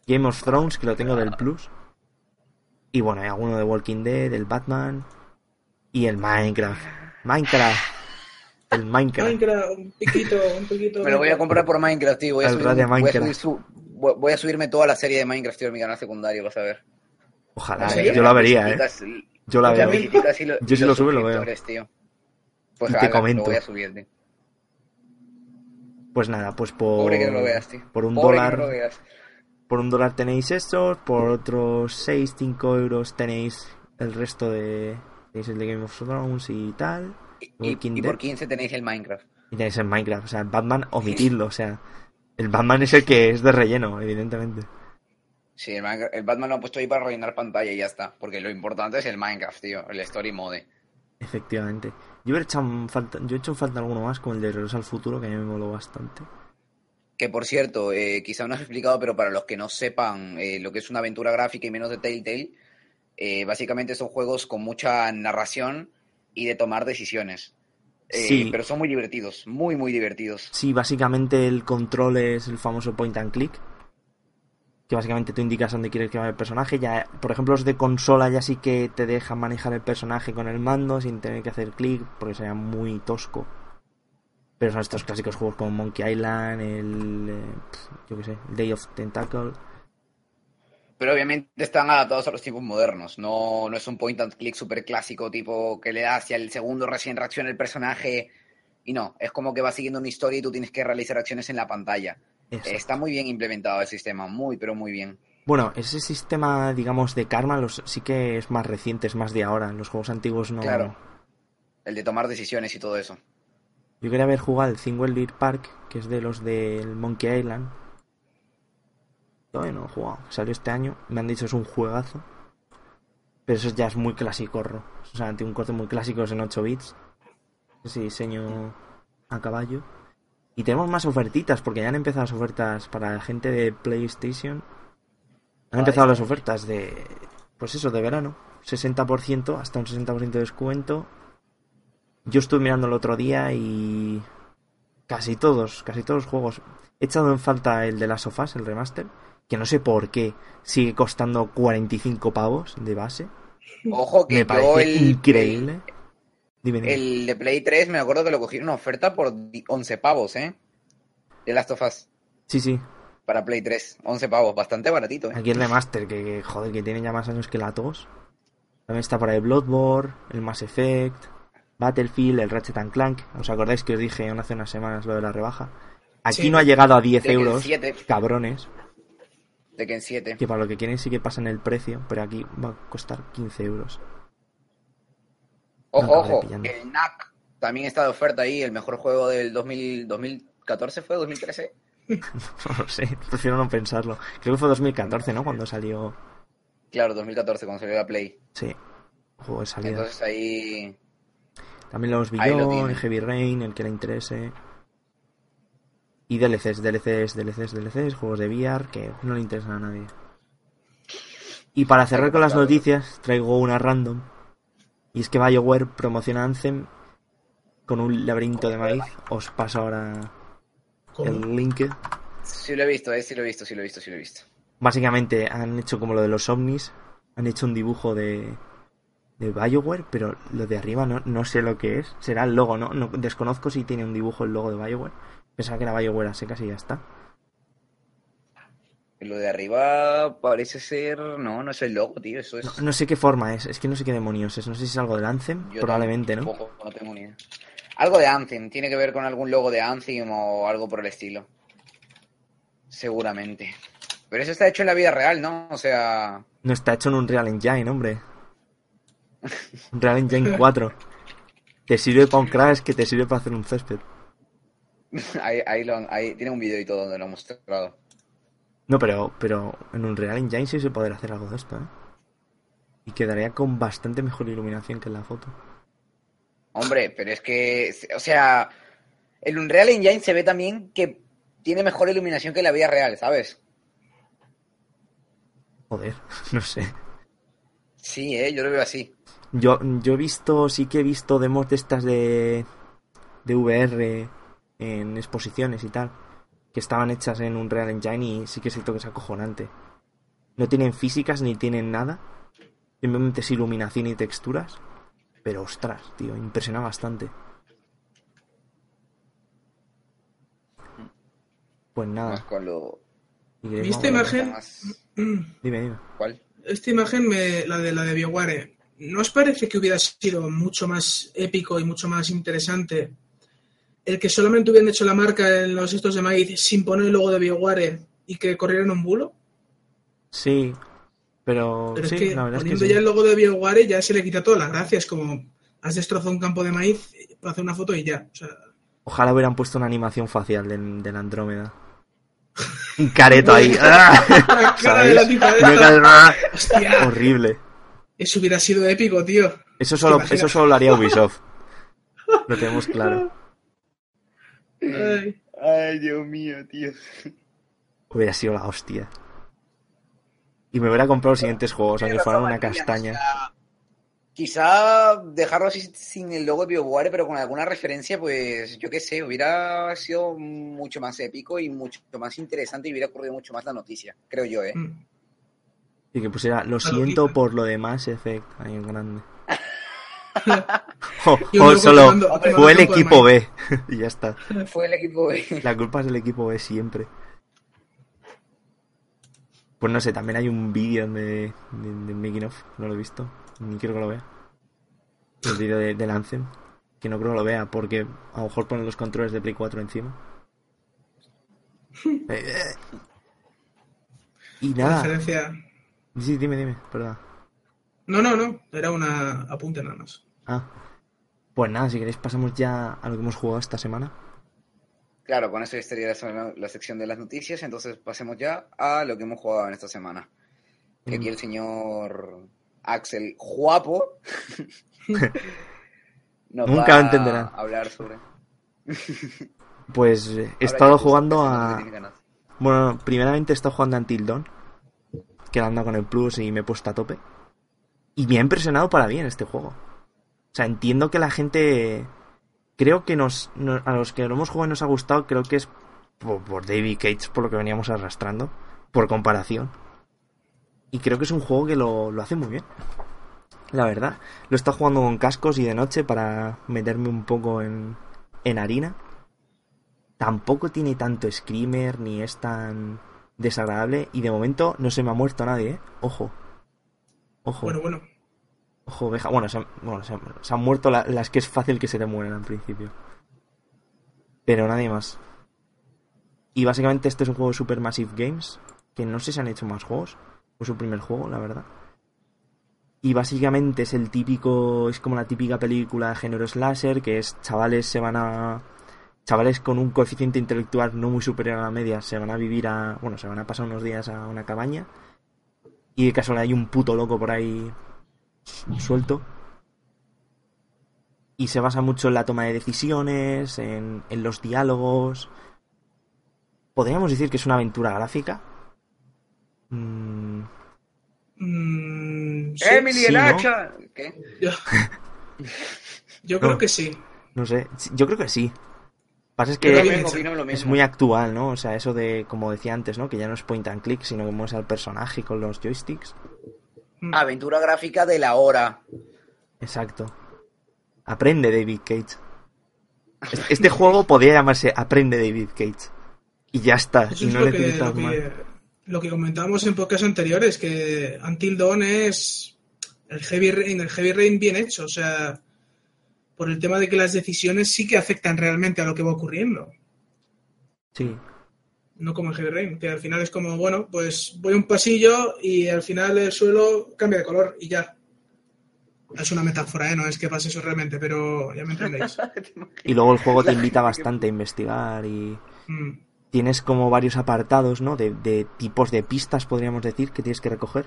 [SPEAKER 1] Game of Thrones, que lo tengo del Plus. Y bueno, hay alguno de Walking Dead, el Batman. Y el Minecraft. Minecraft. El Minecraft.
[SPEAKER 3] Minecraft, un piquito, un piquito.
[SPEAKER 2] Me lo voy a comprar por Minecraft, tío. Voy a, subir- voy a
[SPEAKER 1] Minecraft.
[SPEAKER 2] subir su- voy- voy a subirme toda la serie de Minecraft, tío, en mi canal secundario, vas a ver.
[SPEAKER 1] Ojalá,
[SPEAKER 3] ¿En
[SPEAKER 1] eh, yo la vería, eh. Yo la veo. Yo si lo
[SPEAKER 2] los
[SPEAKER 1] sube, lo veo.
[SPEAKER 2] tío. Pues
[SPEAKER 1] Y te
[SPEAKER 2] ala,
[SPEAKER 1] comento.
[SPEAKER 2] Lo voy a subir, tío.
[SPEAKER 1] Pues nada, pues por,
[SPEAKER 2] Pobre que no lo veas, tío.
[SPEAKER 1] por un
[SPEAKER 2] Pobre que
[SPEAKER 1] dólar
[SPEAKER 2] no lo veas.
[SPEAKER 1] por un dólar tenéis estos, por otros 6, 5 euros tenéis el resto de tenéis el de Game of Thrones y tal.
[SPEAKER 2] Y, y
[SPEAKER 1] Dead.
[SPEAKER 2] por 15 tenéis el Minecraft.
[SPEAKER 1] Y tenéis el Minecraft, o sea, el Batman (laughs) omitidlo, o sea, el Batman es el que es de relleno, evidentemente.
[SPEAKER 2] Sí, el, Minecraft- el Batman lo han puesto ahí para rellenar pantalla y ya está. Porque lo importante es el Minecraft, tío. El Story Mode.
[SPEAKER 1] Efectivamente. Yo he hecho en falta, yo he hecho en falta alguno más con el de Regreso al Futuro, que a mí me moló bastante.
[SPEAKER 2] Que por cierto, eh, quizá no has explicado, pero para los que no sepan eh, lo que es una aventura gráfica y menos de Telltale, eh, básicamente son juegos con mucha narración y de tomar decisiones. Eh,
[SPEAKER 1] Sí.
[SPEAKER 2] Pero son muy divertidos, muy, muy divertidos.
[SPEAKER 1] Sí, básicamente el control es el famoso point and click. Que básicamente tú indicas dónde quieres que vaya el personaje. Ya, por ejemplo, los de consola ya sí que te dejan manejar el personaje con el mando sin tener que hacer clic, porque sería muy tosco. Pero son estos clásicos juegos como Monkey Island, el. eh, yo qué sé, Day of Tentacle.
[SPEAKER 2] Pero obviamente están adaptados a los tiempos modernos. No, no es un point and click super clásico, tipo que le das y al segundo recién reacciona el personaje. Y no, es como que va siguiendo una historia y tú tienes que realizar acciones en la pantalla. Está muy bien implementado el sistema, muy, pero muy bien.
[SPEAKER 1] Bueno, ese sistema, digamos, de karma los, sí que es más reciente, es más de ahora. En los juegos antiguos no.
[SPEAKER 2] Claro. El de tomar decisiones y todo eso.
[SPEAKER 1] Yo quería haber jugado el Single Lead Park, que es de los del Monkey Island. Todavía no he jugado. Salió este año. Me han dicho es un juegazo. Pero eso ya es muy clásico. O sea, tiene un corte muy clásico, es en 8 bits. Ese diseño a caballo. Y tenemos más ofertitas, porque ya han empezado las ofertas para la gente de PlayStation. Han empezado las ofertas de. Pues eso, de verano. 60%, hasta un 60% de descuento. Yo estuve mirando el otro día y. Casi todos, casi todos los juegos. He echado en falta el de las sofás, el remaster. Que no sé por qué sigue costando 45 pavos de base.
[SPEAKER 2] Ojo que
[SPEAKER 1] Me
[SPEAKER 2] yo
[SPEAKER 1] parece
[SPEAKER 2] el,
[SPEAKER 1] increíble. Dime, dime.
[SPEAKER 2] El de Play 3 me acuerdo que lo cogí en una oferta por di- 11 pavos, ¿eh? De Last of Us
[SPEAKER 1] Sí, sí.
[SPEAKER 2] para Play 3. 11 pavos, bastante baratito, ¿eh?
[SPEAKER 1] Aquí el remaster, que, que, joder, que tiene ya más años que la tos. También está por ahí Bloodborne, el Mass Effect, Battlefield, el Ratchet and Clank. ¿Os acordáis que os dije hace unas semanas lo de la rebaja? Aquí
[SPEAKER 3] Sí.
[SPEAKER 1] no ha llegado a 10
[SPEAKER 2] Creo que el
[SPEAKER 1] euros,
[SPEAKER 2] 7.
[SPEAKER 1] cabrones.
[SPEAKER 2] Tekken 7.
[SPEAKER 1] Que para lo que quieren sí que pasan el precio, pero aquí va a costar 15 euros.
[SPEAKER 2] Ojo,
[SPEAKER 1] No,
[SPEAKER 2] ojo, el NAC también está de oferta ahí, el mejor juego del 2000, 2014 fue, 2013. (laughs)
[SPEAKER 1] No lo sé, prefiero no pensarlo. Creo que fue 2014, ¿no? Cuando salió.
[SPEAKER 2] Claro, 2014, cuando salió la Play.
[SPEAKER 1] Sí, juego de salida.
[SPEAKER 2] Entonces ahí...
[SPEAKER 1] También los
[SPEAKER 2] ahí lo
[SPEAKER 1] el Heavy Rain, el que le interese. Y DLCs, DLCs, DLCs, DLCs, juegos de VR que no le interesan a nadie. Y para cerrar con las noticias, traigo una random. Y es que BioWare promociona Anthem con un laberinto de maíz. Os paso ahora
[SPEAKER 3] ¿Cómo?
[SPEAKER 1] el link.
[SPEAKER 2] Sí lo he visto, eh, sí lo he visto, sí lo he visto, sí lo he visto.
[SPEAKER 1] Básicamente han hecho como lo de los ovnis. Han hecho un dibujo de, de BioWare, pero lo de arriba no, no sé lo que es. Será el logo, ¿no? no desconozco si tiene un dibujo el logo de BioWare. Pensaba que era BioWare a secas y ya está.
[SPEAKER 2] Lo de arriba parece ser... No, no es el logo, tío, eso es...
[SPEAKER 1] No, no sé qué forma es, es que no sé qué demonios es. No sé si es algo del Anthem,
[SPEAKER 2] Yo
[SPEAKER 1] probablemente, ¿no?
[SPEAKER 2] no tengo ni idea. Algo de Anthem, tiene que ver con algún logo de Anthem o algo por el estilo. Seguramente. Pero eso está hecho en la vida real, ¿no? O sea,
[SPEAKER 1] No está hecho en un Real Engine, hombre. (laughs) Un Real Engine 4. Te sirve para un crash que te sirve para hacer un césped.
[SPEAKER 2] ahí, ahí, lo- ahí tiene un vídeo y todo donde lo he mostrado.
[SPEAKER 1] No, pero, pero en un Real Engine sí se podría hacer algo de esto, ¿eh? Y quedaría con bastante mejor iluminación que en la foto.
[SPEAKER 2] Hombre, pero es que, o sea, el Unreal Engine se ve también que tiene mejor iluminación que la vida real, ¿sabes?
[SPEAKER 1] Joder, (laughs) no sé.
[SPEAKER 2] Sí, eh, yo lo veo así.
[SPEAKER 1] Yo, yo he visto, sí que he visto demos de estas de, de VR en exposiciones y tal, que estaban hechas en un Real Engine y sí que es cierto que es acojonante. No tienen físicas ni tienen nada, simplemente es iluminación y texturas, pero ostras, tío, impresiona bastante. Pues
[SPEAKER 2] Más
[SPEAKER 1] nada,
[SPEAKER 2] con lo...
[SPEAKER 1] si queréis
[SPEAKER 3] ¿Viste
[SPEAKER 1] vamos a-
[SPEAKER 3] imagen?
[SPEAKER 2] Más... (clears throat)
[SPEAKER 1] Dime, dime.
[SPEAKER 2] ¿Cuál?
[SPEAKER 3] Esta imagen, me- la de la de BioWare, ¿no os parece que hubiera sido mucho más épico y mucho más interesante el que solamente hubieran hecho la marca en los estos de maíz sin poner el logo de BioWare y que corrieran un bulo?
[SPEAKER 1] Sí, pero,
[SPEAKER 3] Pero
[SPEAKER 1] sí,
[SPEAKER 3] es que
[SPEAKER 1] la verdad es que
[SPEAKER 3] poniendo
[SPEAKER 1] sí.
[SPEAKER 3] ya el logo de BioWare ya se le quita todas las gracias, como has destrozado un campo de maíz para hacer una foto y ya. O sea,
[SPEAKER 1] Ojalá hubieran puesto una animación facial del, del Andrómeda. (laughs) Un careto ahí. ¡Ah! (laughs)
[SPEAKER 3] la cara de la (laughs)
[SPEAKER 1] Horrible.
[SPEAKER 3] eso hubiera sido épico, tío.
[SPEAKER 1] Eso solo, eso solo lo haría Ubisoft. Lo tenemos claro.
[SPEAKER 3] Ay.
[SPEAKER 2] Ay, Dios mío, tío.
[SPEAKER 1] Hubiera sido la hostia. Y me hubiera comprado los siguientes juegos, aunque fueran una castaña.
[SPEAKER 2] Quizá dejarlo así sin el logo de BioWare, pero con alguna referencia, pues yo qué sé, hubiera sido mucho más épico y mucho más interesante y hubiera ocurrido mucho más la noticia, creo yo, ¿eh?
[SPEAKER 3] Mm.
[SPEAKER 1] Y que pusiera, lo siento por lo demás, Effect, ahí en grande. (laughs) o (laughs) solo fue el equipo. B. (laughs) y ya está.
[SPEAKER 2] Fue el equipo B.
[SPEAKER 1] La culpa es del equipo B siempre. Pues no sé, también hay un vídeo de, de, de Making of, no lo he visto, ni quiero que lo vea. El vídeo de, del Anthem, que no creo que lo vea porque a lo mejor ponen los controles de Play 4 encima. (laughs) Eh, eh. Y nada,
[SPEAKER 3] Referencia.
[SPEAKER 1] sí, dime, dime, perdón.
[SPEAKER 3] No, no, no. Era una apunte nada más.
[SPEAKER 1] Ah, pues nada, si queréis pasamos ya a lo que hemos jugado esta semana.
[SPEAKER 2] Claro, con eso ya estaría la, la sección de las noticias, entonces pasemos ya a lo que hemos jugado en esta semana. Que aquí el señor Axel Guapo (laughs)
[SPEAKER 1] Nunca lo entenderán.
[SPEAKER 2] a hablar sobre...
[SPEAKER 1] Pues (laughs) he estado jugando a... Bueno, primeramente he estado jugando a Until Dawn, que anda con el Plus y me he puesto a tope. Y me ha impresionado para bien este juego. Sea, entiendo que la gente... Creo que nos, no- a los que lo hemos jugado y nos ha gustado, creo que es por, David Cage, por lo que veníamos arrastrando, por comparación. Y creo que es un juego que lo, lo hace muy bien. La verdad. Lo estado jugando con cascos y de noche para meterme un poco en, en harina. Tampoco tiene tanto screamer ni es tan desagradable. Y de momento no se me ha muerto nadie, ¿eh? Ojo. Ojo.
[SPEAKER 3] Bueno, bueno.
[SPEAKER 1] Ojo, oveja. Bueno, se han, bueno, se han, se han muerto la- las que es fácil que se te mueran al principio. Pero nadie más. Y básicamente este es un juego de Supermassive Games. que no sé si han hecho más juegos. Fue su primer juego, la verdad. Y básicamente es el típico, es como la típica película de género slasher, que es chavales se van a... Chavales con un coeficiente intelectual no muy superior a la media se van a vivir a... Bueno, se van a pasar unos días a una cabaña. Y de casualidad hay un puto loco por ahí suelto. Y se basa mucho en la toma de decisiones, en, en los diálogos. Podríamos decir que es una aventura gráfica. Mm,
[SPEAKER 3] Mm, sí,
[SPEAKER 2] ¡Emily,
[SPEAKER 1] sí,
[SPEAKER 2] el
[SPEAKER 1] ¿no?
[SPEAKER 2] hacha! ¿Qué?
[SPEAKER 3] yo, (laughs) yo creo
[SPEAKER 1] No.
[SPEAKER 3] que sí.
[SPEAKER 1] no sé, yo creo que sí. Pasa es que
[SPEAKER 2] Opino- opino lo
[SPEAKER 1] es muy actual, ¿no? O sea, eso de, como decía antes, ¿no? Que ya no es point and click, sino que mueves al personaje con los joysticks.
[SPEAKER 3] Mm.
[SPEAKER 2] Aventura gráfica de la hora.
[SPEAKER 1] Exacto. Aprende David Cage. (laughs) Este, juego podría llamarse Aprende David Cage. Y ya está.
[SPEAKER 3] Eso
[SPEAKER 1] y
[SPEAKER 3] es
[SPEAKER 1] no
[SPEAKER 3] lo, que,
[SPEAKER 1] necesitas
[SPEAKER 3] lo,
[SPEAKER 1] más.
[SPEAKER 3] que, lo que comentábamos en podcasts anteriores, que Until Dawn es el Heavy Rain, el Heavy Rain bien hecho, o sea, por el tema de que las decisiones sí que afectan realmente a lo que va ocurriendo,
[SPEAKER 1] Sí.
[SPEAKER 3] No como el Heavy Rain, que al final es como, bueno, pues voy a un pasillo y al final el suelo cambia de color y ya. Es una metáfora, ¿eh? No es que pase eso realmente, pero ya me entendéis. (laughs)
[SPEAKER 1] Y luego el juego te invita bastante a investigar y
[SPEAKER 3] Mm.
[SPEAKER 1] tienes como varios apartados, ¿no? De, de tipos de pistas, podríamos decir, que tienes que recoger.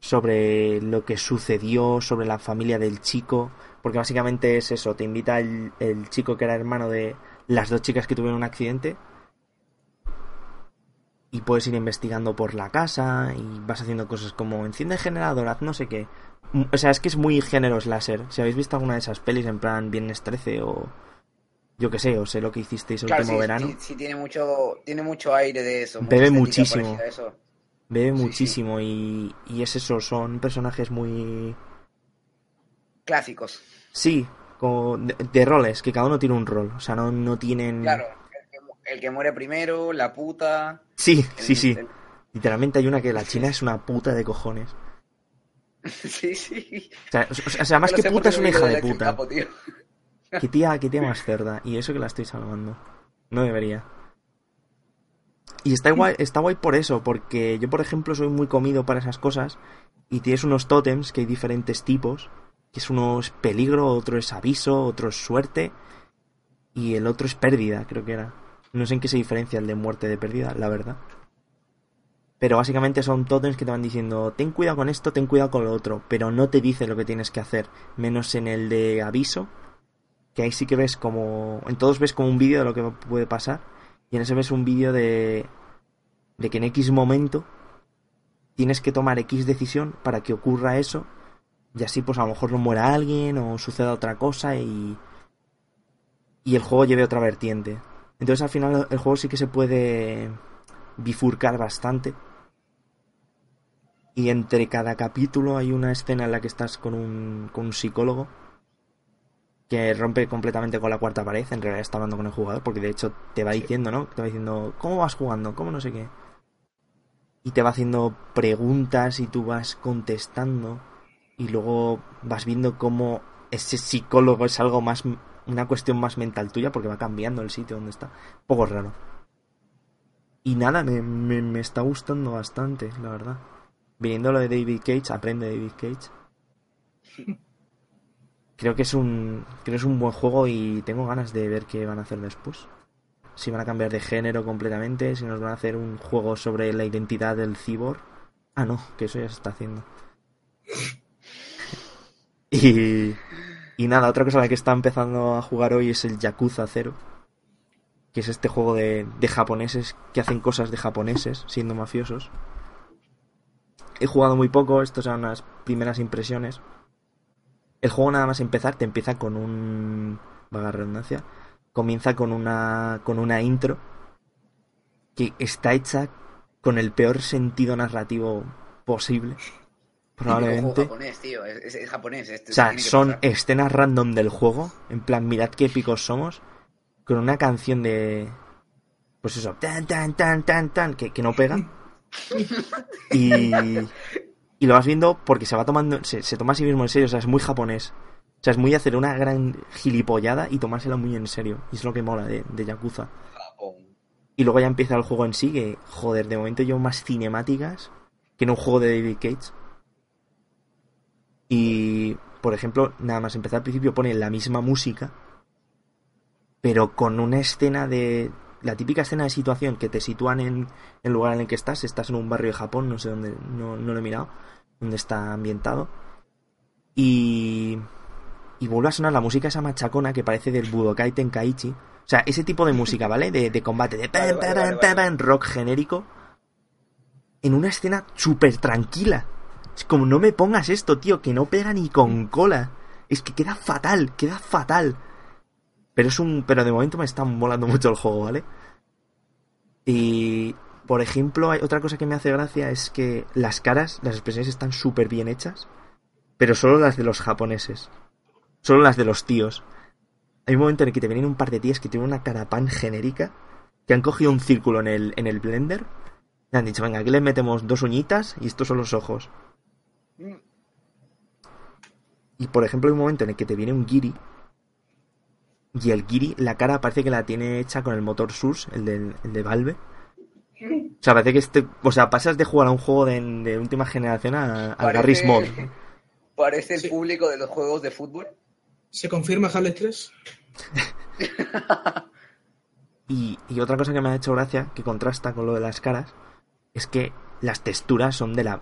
[SPEAKER 1] Sobre lo que sucedió, sobre la familia del chico. Porque básicamente es eso, te invita el, el chico que era hermano de las dos chicas que tuvieron un accidente. Y puedes ir investigando por la casa y vas haciendo cosas como enciende el generador, haz no sé qué. Mm, O sea, es que es muy género slasher. Si habéis visto alguna de esas pelis en plan Viernes 13 o yo que sé, o sé lo que hicisteis el
[SPEAKER 2] Claro,
[SPEAKER 1] último
[SPEAKER 2] sí,
[SPEAKER 1] verano.
[SPEAKER 2] sí, sí, tiene mucho, tiene mucho aire de eso.
[SPEAKER 1] Bebe muchísimo.
[SPEAKER 2] eso.
[SPEAKER 1] Bebe
[SPEAKER 2] Sí,
[SPEAKER 1] muchísimo Y, y es eso, son personajes muy...
[SPEAKER 2] Clásicos.
[SPEAKER 1] Sí, como de, de roles, que cada uno tiene un rol, o sea, no, no tienen...
[SPEAKER 2] Claro, el que, muere primero, la puta.
[SPEAKER 1] Sí,
[SPEAKER 2] el-
[SPEAKER 1] sí, sí.
[SPEAKER 2] el-
[SPEAKER 1] Literalmente hay una que la (laughs) china es una puta de cojones.
[SPEAKER 2] sí, sí.
[SPEAKER 1] O sea, o- o sea más que
[SPEAKER 2] no sé por
[SPEAKER 1] puta es una hija de puta.
[SPEAKER 2] Capo, tío.
[SPEAKER 1] Qué tía, qué tía más (laughs) cerda. Y eso que la estoy salvando. No debería. Y está guay, está guay por eso, porque yo, por ejemplo, soy muy comido para esas cosas. Y tienes unos tótems que hay diferentes tipos. Que es uno es peligro, otro es aviso, otro es suerte. Y el otro es pérdida, creo que era. No sé en qué se diferencia el de muerte de pérdida, la verdad. Pero básicamente son tótems que te van diciendo, ten cuidado con esto, ten cuidado con lo otro, pero no te dice lo que tienes que hacer, menos en el de aviso, que ahí sí que ves como, en todos ves como un vídeo de lo que puede pasar, y en ese ves un vídeo de, de que en X momento tienes que tomar X decisión para que ocurra eso, y así pues a lo mejor no muera alguien o suceda otra cosa y, y el juego lleve otra vertiente. Entonces al final el juego sí que se puede bifurcar bastante. Y entre cada capítulo hay una escena en la que estás con un, con un psicólogo que rompe completamente con la cuarta pared. En realidad está hablando con el jugador porque de hecho te va diciendo, ¿no? Te va diciendo, ¿cómo vas jugando? ¿Cómo no sé qué? Y te va haciendo preguntas y tú vas contestando. Y luego vas viendo cómo ese psicólogo es algo más, una cuestión más mental tuya porque va cambiando el sitio donde está. Un poco raro. Y nada, me, me, me está gustando bastante, la verdad. Viniendo lo de David Cage, aprende David Cage. (laughs) Creo que es un creo que es un buen juego y tengo ganas de ver qué van a hacer después. Si van a cambiar de género completamente, si nos van a hacer un juego sobre la identidad del cyborg. Ah, no, que eso ya se está haciendo. (laughs) Y, y nada, otra cosa a la que está empezando a jugar hoy es el Yakuza 0. Que es este juego de, de japoneses que hacen cosas de japoneses siendo mafiosos. He jugado muy poco, estas son las primeras impresiones. El juego nada más empezar te empieza con un... vaga redundancia. Comienza con una, con una intro que está hecha con el peor sentido narrativo posible. Probablemente.
[SPEAKER 2] Es japonés, tío. Es, es- es japonés. esto
[SPEAKER 1] O sea,
[SPEAKER 2] tiene que
[SPEAKER 1] son
[SPEAKER 2] pasar.
[SPEAKER 1] escenas random del juego. En plan, mirad qué épicos somos. Con una canción de. Pues eso, tan, tan, tan, tan, tan, que, que no pega. (laughs) Y. Y lo vas viendo porque se va tomando. Se, se toma a sí mismo en serio. O sea, es muy japonés. O sea, es muy hacer una gran gilipollada y tomársela muy en serio. Y es lo que mola de, de Yakuza. Y luego ya empieza el juego en sí, que, joder, de momento llevo más cinemáticas que en un juego de David Cage. Y, por ejemplo, nada más empezar al principio pone la misma música, pero con una escena de... La típica escena de situación que te sitúan en el lugar en el que estás, estás en un barrio de Japón, no sé dónde, no, no lo he mirado, dónde está ambientado. Y... Y vuelve a sonar la música esa machacona que parece del Budokai Tenkaichi. O sea, ese tipo de música, ¿vale? De, de combate, de rock genérico. En una escena súper tranquila. Es como, no me pongas esto, tío, que no pega ni con cola. Es que queda fatal, queda fatal. Pero es un. Pero de momento me está molando mucho el juego, ¿vale? Y. Por ejemplo, hay otra cosa que me hace gracia es que las caras, las expresiones están súper bien hechas. Pero solo las de los japoneses. Solo las de los tíos. Hay un momento en el que te vienen un par de tías que tienen una cara pan genérica. Que han cogido un círculo en el, en el blender. Y han dicho, venga, aquí les metemos dos uñitas y estos son los ojos. Y por ejemplo, hay un momento en el que te viene un Giri. Y el Giri, la cara parece que la tiene hecha con el motor Source, el, del, el de Valve. O sea, parece que este. O sea, pasas de jugar a un juego de, de última generación a, al
[SPEAKER 2] Parece-
[SPEAKER 1] Garry's Mod.
[SPEAKER 2] Parece el
[SPEAKER 3] Sí.
[SPEAKER 2] público de los juegos de fútbol.
[SPEAKER 3] ¿Se confirma Half-Life 3? (laughs)
[SPEAKER 1] Y, y otra cosa que me ha hecho gracia, que contrasta con lo de las caras, es que las texturas son de la.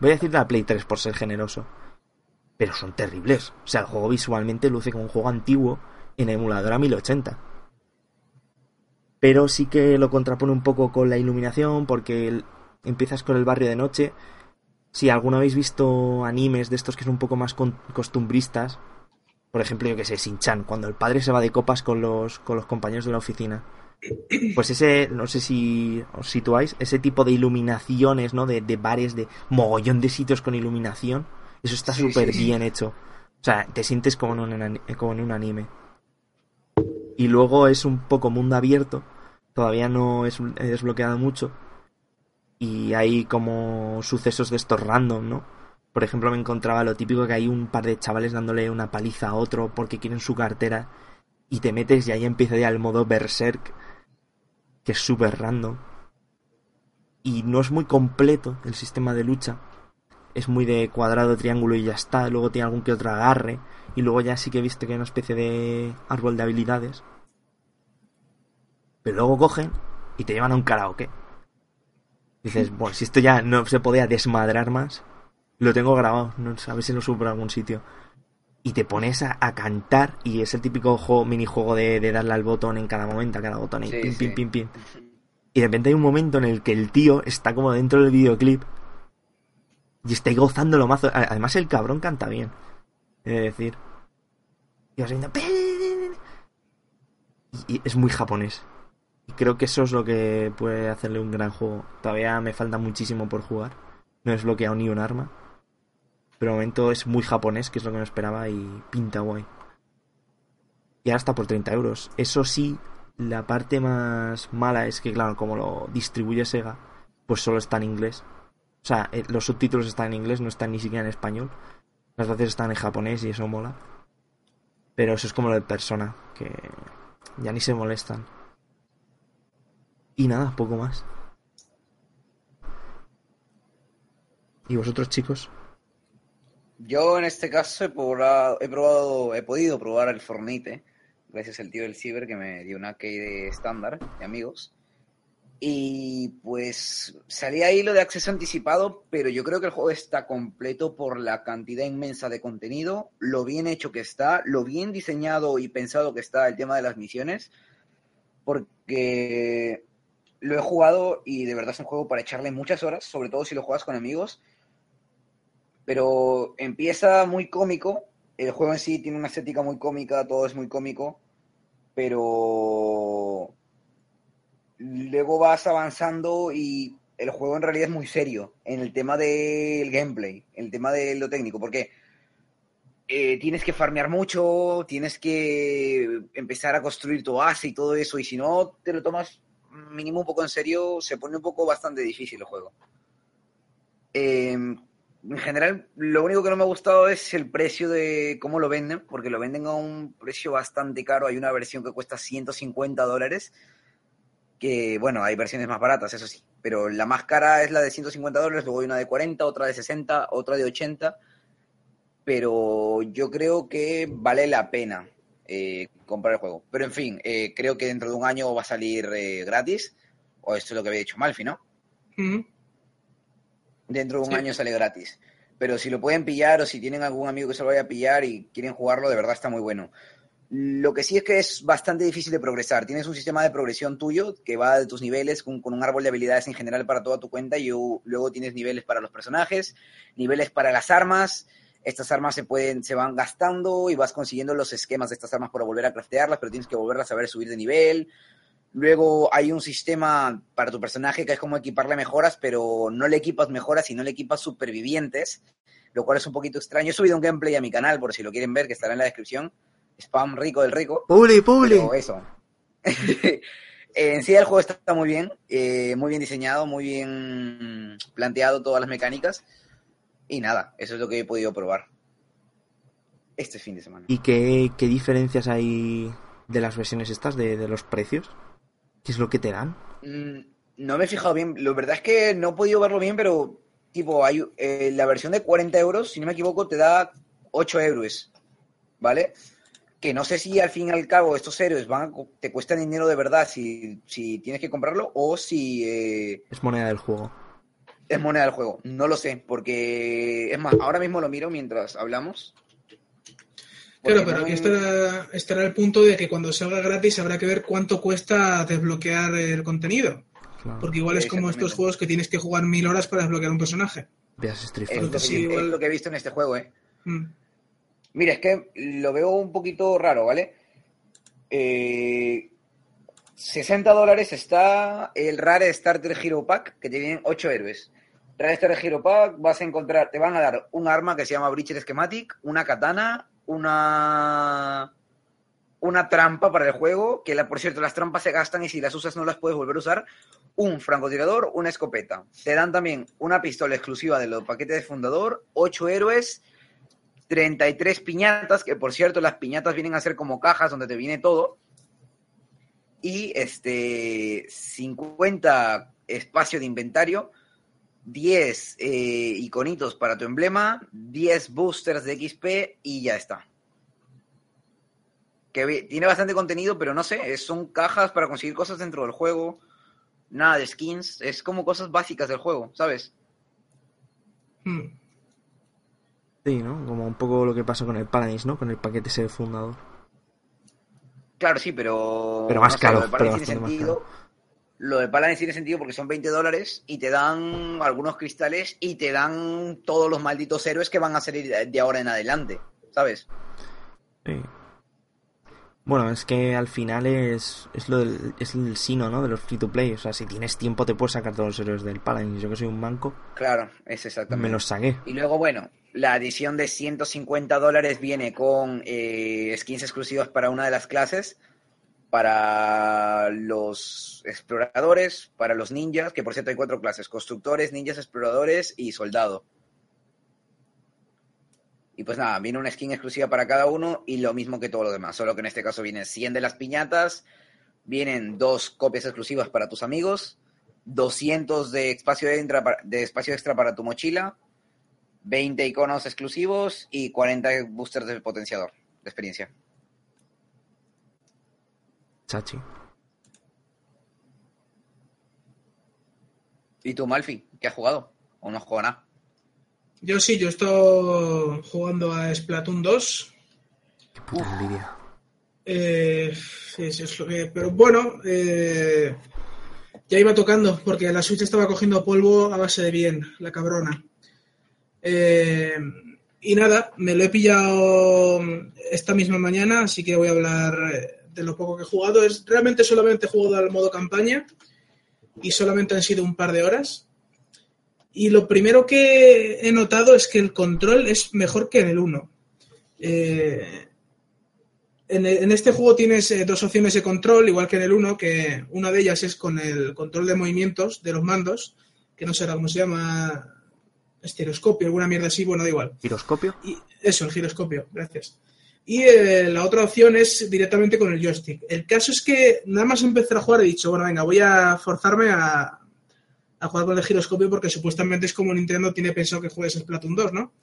[SPEAKER 1] Voy a decir de la Play 3 por ser generoso. Pero son terribles. O sea, el juego visualmente luce como un juego antiguo en emulador a 1080. Pero sí que lo contrapone un poco con la iluminación, porque empiezas con el barrio de noche. Si alguno habéis visto animes de estos que son un poco más costumbristas, por ejemplo, yo que sé, Shin-Chan, cuando el padre se va de copas con los, con los compañeros de la oficina. Pues ese, no sé si os situáis, ese tipo de iluminaciones, ¿no? De, de bares, de mogollón de sitios con iluminación, eso está súper
[SPEAKER 2] sí, sí.
[SPEAKER 1] bien hecho. O sea, te sientes como en, un, como en un anime. Y luego es un poco mundo abierto, todavía no es desbloqueado mucho. Y hay como sucesos de estos random, ¿no? Por ejemplo, me encontraba lo típico que hay un par de chavales dándole una paliza a otro porque quieren su cartera y te metes y ahí empieza ya el modo berserk que es súper random y no es muy completo el sistema de lucha. Es muy de cuadrado, triángulo y ya está. Luego tiene algún que otro agarre y luego ya sí que he visto que hay una especie de árbol de habilidades. Pero luego cogen y te llevan a un karaoke. Dices, bueno, si esto ya no se podía desmadrar más lo tengo grabado, no a ver si lo subo por algún sitio. Y te pones a, a cantar y es el típico juego, minijuego de, de darle al botón en cada momento, a cada botón y
[SPEAKER 2] Sí,
[SPEAKER 1] pim,
[SPEAKER 2] sí.
[SPEAKER 1] pim, pim, pim. Y de repente hay un momento en el que el tío está como dentro del videoclip y está ahí gozando lo mazo. Además el cabrón canta bien, he de decir. Y vas viendo... Y, y es muy japonés. Y creo que eso es lo que puede hacerle un gran juego. Todavía me falta muchísimo por jugar. No he desbloqueado ni un arma. Pero de momento es muy japonés, que es lo que me esperaba, y pinta guay. Y ahora está por 30 euros. Eso sí, la parte más mala es que, claro, como lo distribuye Sega, pues solo está en inglés. O sea, eh, los subtítulos están en inglés, no están ni siquiera en español. Las voces están en japonés y eso mola. Pero eso es como lo de Persona, que ya ni se molestan. Y nada, poco más. ¿Y vosotros, chicos?
[SPEAKER 2] Yo en este caso he probado, he probado, he podido probar el Fornite, gracias al tío del Ciber que me dio una key de estándar de amigos. Y pues salía ahí lo de acceso anticipado, pero yo creo que el juego está completo por la cantidad inmensa de contenido, lo bien hecho que está, lo bien diseñado y pensado que está el tema de las misiones, porque lo he jugado y de verdad es un juego para echarle muchas horas, sobre todo si lo juegas con amigos pero empieza muy cómico. El juego en sí tiene una estética muy cómica, todo es muy cómico, pero luego vas avanzando y el juego en realidad es muy serio en el tema del gameplay, en el tema de lo técnico, porque eh, tienes que farmear mucho, tienes que empezar a construir tu base y todo eso, y si no te lo tomas mínimo un poco en serio, se pone un poco bastante difícil el juego. Eh, en general, lo único que no me ha gustado es el precio de cómo lo venden, porque lo venden a un precio bastante caro. Hay una versión que cuesta 150 dólares que, bueno, hay versiones más baratas, eso sí, pero la más cara es la de 150 dólares, luego hay una de 40, otra de 60, otra de 80, pero yo creo que vale la pena eh, comprar el juego. Pero en fin, eh, creo que dentro de un año va a salir eh, gratis, o esto es lo que había dicho Malfi, ¿no?
[SPEAKER 3] Ujú.
[SPEAKER 2] Dentro de un
[SPEAKER 3] Sí.
[SPEAKER 2] año sale gratis. Pero si lo pueden pillar o si tienen algún amigo que se lo vaya a pillar y quieren jugarlo, de verdad está muy bueno. Lo que sí es que es bastante difícil de progresar. Tienes un sistema de progresión tuyo que va de tus niveles con, con un árbol de habilidades en general para toda tu cuenta y luego tienes niveles para los personajes, niveles para las armas. Estas armas se pueden, se van gastando y vas consiguiendo los esquemas de estas armas para volver a craftearlas, pero tienes que volverlas a saber subir de nivel. Luego hay un sistema para tu personaje que es como equiparle mejoras, pero no le equipas mejoras, sino le equipas supervivientes, lo cual es un poquito extraño. He subido un gameplay a mi canal, por si lo quieren ver, que estará en la descripción. Spam rico del rico.
[SPEAKER 1] ¡Publi, publi!
[SPEAKER 2] Eso. (laughs) en sí el juego está muy bien, eh, muy bien diseñado, muy bien planteado todas las mecánicas. Y nada, eso es lo que he podido probar este fin de semana.
[SPEAKER 1] ¿Y qué, qué diferencias hay de las versiones estas, de, de los precios? ¿Qué es lo que te dan?
[SPEAKER 2] Mm, No me he fijado bien. La verdad es que no he podido verlo bien, pero tipo, hay eh, la versión de 40 euros, si no me equivoco, te da 8 euros. ¿Vale? Que no sé si al fin y al cabo estos héroes van a te cuestan dinero de verdad si, si tienes que comprarlo o si eh,
[SPEAKER 1] Es moneda del juego.
[SPEAKER 2] es moneda del juego. No lo sé, porque es más, ahora mismo lo miro mientras hablamos.
[SPEAKER 3] Claro, pero aquí estará, estará el punto de que cuando salga gratis habrá que ver cuánto cuesta desbloquear el contenido.
[SPEAKER 1] Claro.
[SPEAKER 3] Porque igual es como estos juegos que tienes que jugar mil horas para desbloquear un personaje.
[SPEAKER 1] Veas Street
[SPEAKER 2] Es lo,
[SPEAKER 1] Fighter.
[SPEAKER 2] que,
[SPEAKER 3] Sí,
[SPEAKER 2] es lo que he visto en este juego, ¿eh?
[SPEAKER 3] Mm.
[SPEAKER 2] Mira, es que lo veo un poquito raro, ¿vale? Eh, 60 dólares está el Rare Starter Hero Pack, que te vienen 8 héroes. Rare Starter Hero Pack vas a encontrar, te van a dar un arma que se llama Breacher Schematic, una katana, una una trampa para el juego, que la, por cierto las trampas se gastan y si las usas no las puedes volver a usar, un francotirador, una escopeta. Te dan también una pistola exclusiva de los paquetes de fundador, 8 héroes, 33 piñatas, que por cierto las piñatas vienen a ser como cajas donde te viene todo. Y este 50 espacio de inventario, 10 eh, iconitos para tu emblema, 10 boosters de XP y ya está. Que tiene bastante contenido, pero no sé, es- son cajas para conseguir cosas dentro del juego. Nada de skins, es como cosas básicas del juego, ¿sabes?
[SPEAKER 3] Mm.
[SPEAKER 1] Sí, ¿no? Como un poco lo que pasa con el Paladins, ¿no? Con el paquete ese fundador.
[SPEAKER 2] Claro, sí, pero.
[SPEAKER 1] Pero más
[SPEAKER 2] no
[SPEAKER 1] caro, pero
[SPEAKER 2] tiene
[SPEAKER 1] bastante más
[SPEAKER 2] sentido. Lo de Paladins tiene sentido porque son 20 dólares y te dan algunos cristales y te dan todos los malditos héroes que van a salir de- ahora en adelante, ¿sabes?
[SPEAKER 1] Sí. Bueno, es que al final es, es, lo del, es el sino, ¿no? De los free to play. O sea, si tienes tiempo te puedes sacar todos los héroes del Paladins. Yo que soy un banco,
[SPEAKER 2] Claro, es
[SPEAKER 1] me
[SPEAKER 2] exactamente.
[SPEAKER 1] los saqué.
[SPEAKER 2] Y luego, bueno, la edición de 150 dólares viene con eh, skins exclusivas para una de las clases, para los exploradores, para los ninjas, que por cierto hay cuatro clases, constructores, ninjas, exploradores y soldado. Y pues nada, viene una skin exclusiva para cada uno y lo mismo que todo lo demás, solo que en este caso vienen 100 de las piñatas, vienen dos copias exclusivas para tus amigos, 200 de espacio extra para, de espacio extra para tu mochila, 20 iconos exclusivos y 40 boosters de potenciador de experiencia.
[SPEAKER 1] Chachi.
[SPEAKER 2] ¿Y tú, Malfi? ¿Qué has jugado? ¿O no has jugado nada?
[SPEAKER 3] Yo sí, yo estoy jugando a Splatoon 2.
[SPEAKER 1] Qué puta envidia.
[SPEAKER 3] Eh, sí, sí, es lo que- pero bueno, eh, ya iba tocando, porque la Switch estaba cogiendo polvo a base de bien, la cabrona. Eh, y nada, me lo he pillado esta misma mañana, así que voy a hablar eh, de lo poco que he jugado. Es, realmente solamente he jugado al modo campaña y solamente han sido un par de horas. Y lo primero que he notado es que el control es mejor que en el 1. Eh, en, en este juego tienes eh, dos opciones de control, igual que en el 1, que una de ellas es con el control de movimientos de los mandos, que no ahora cómo se llama, estereoscopio, alguna mierda así, bueno, da igual.
[SPEAKER 1] ¿Giroscopio?
[SPEAKER 3] Y eso, el giroscopio, gracias. Y eh, la otra opción es directamente con el joystick. El caso es que nada más empezar a jugar he dicho, bueno, venga, voy a forzarme a, jugar con el giroscopio porque supuestamente es como Nintendo tiene pensado que juegues Splatoon 2, ¿no?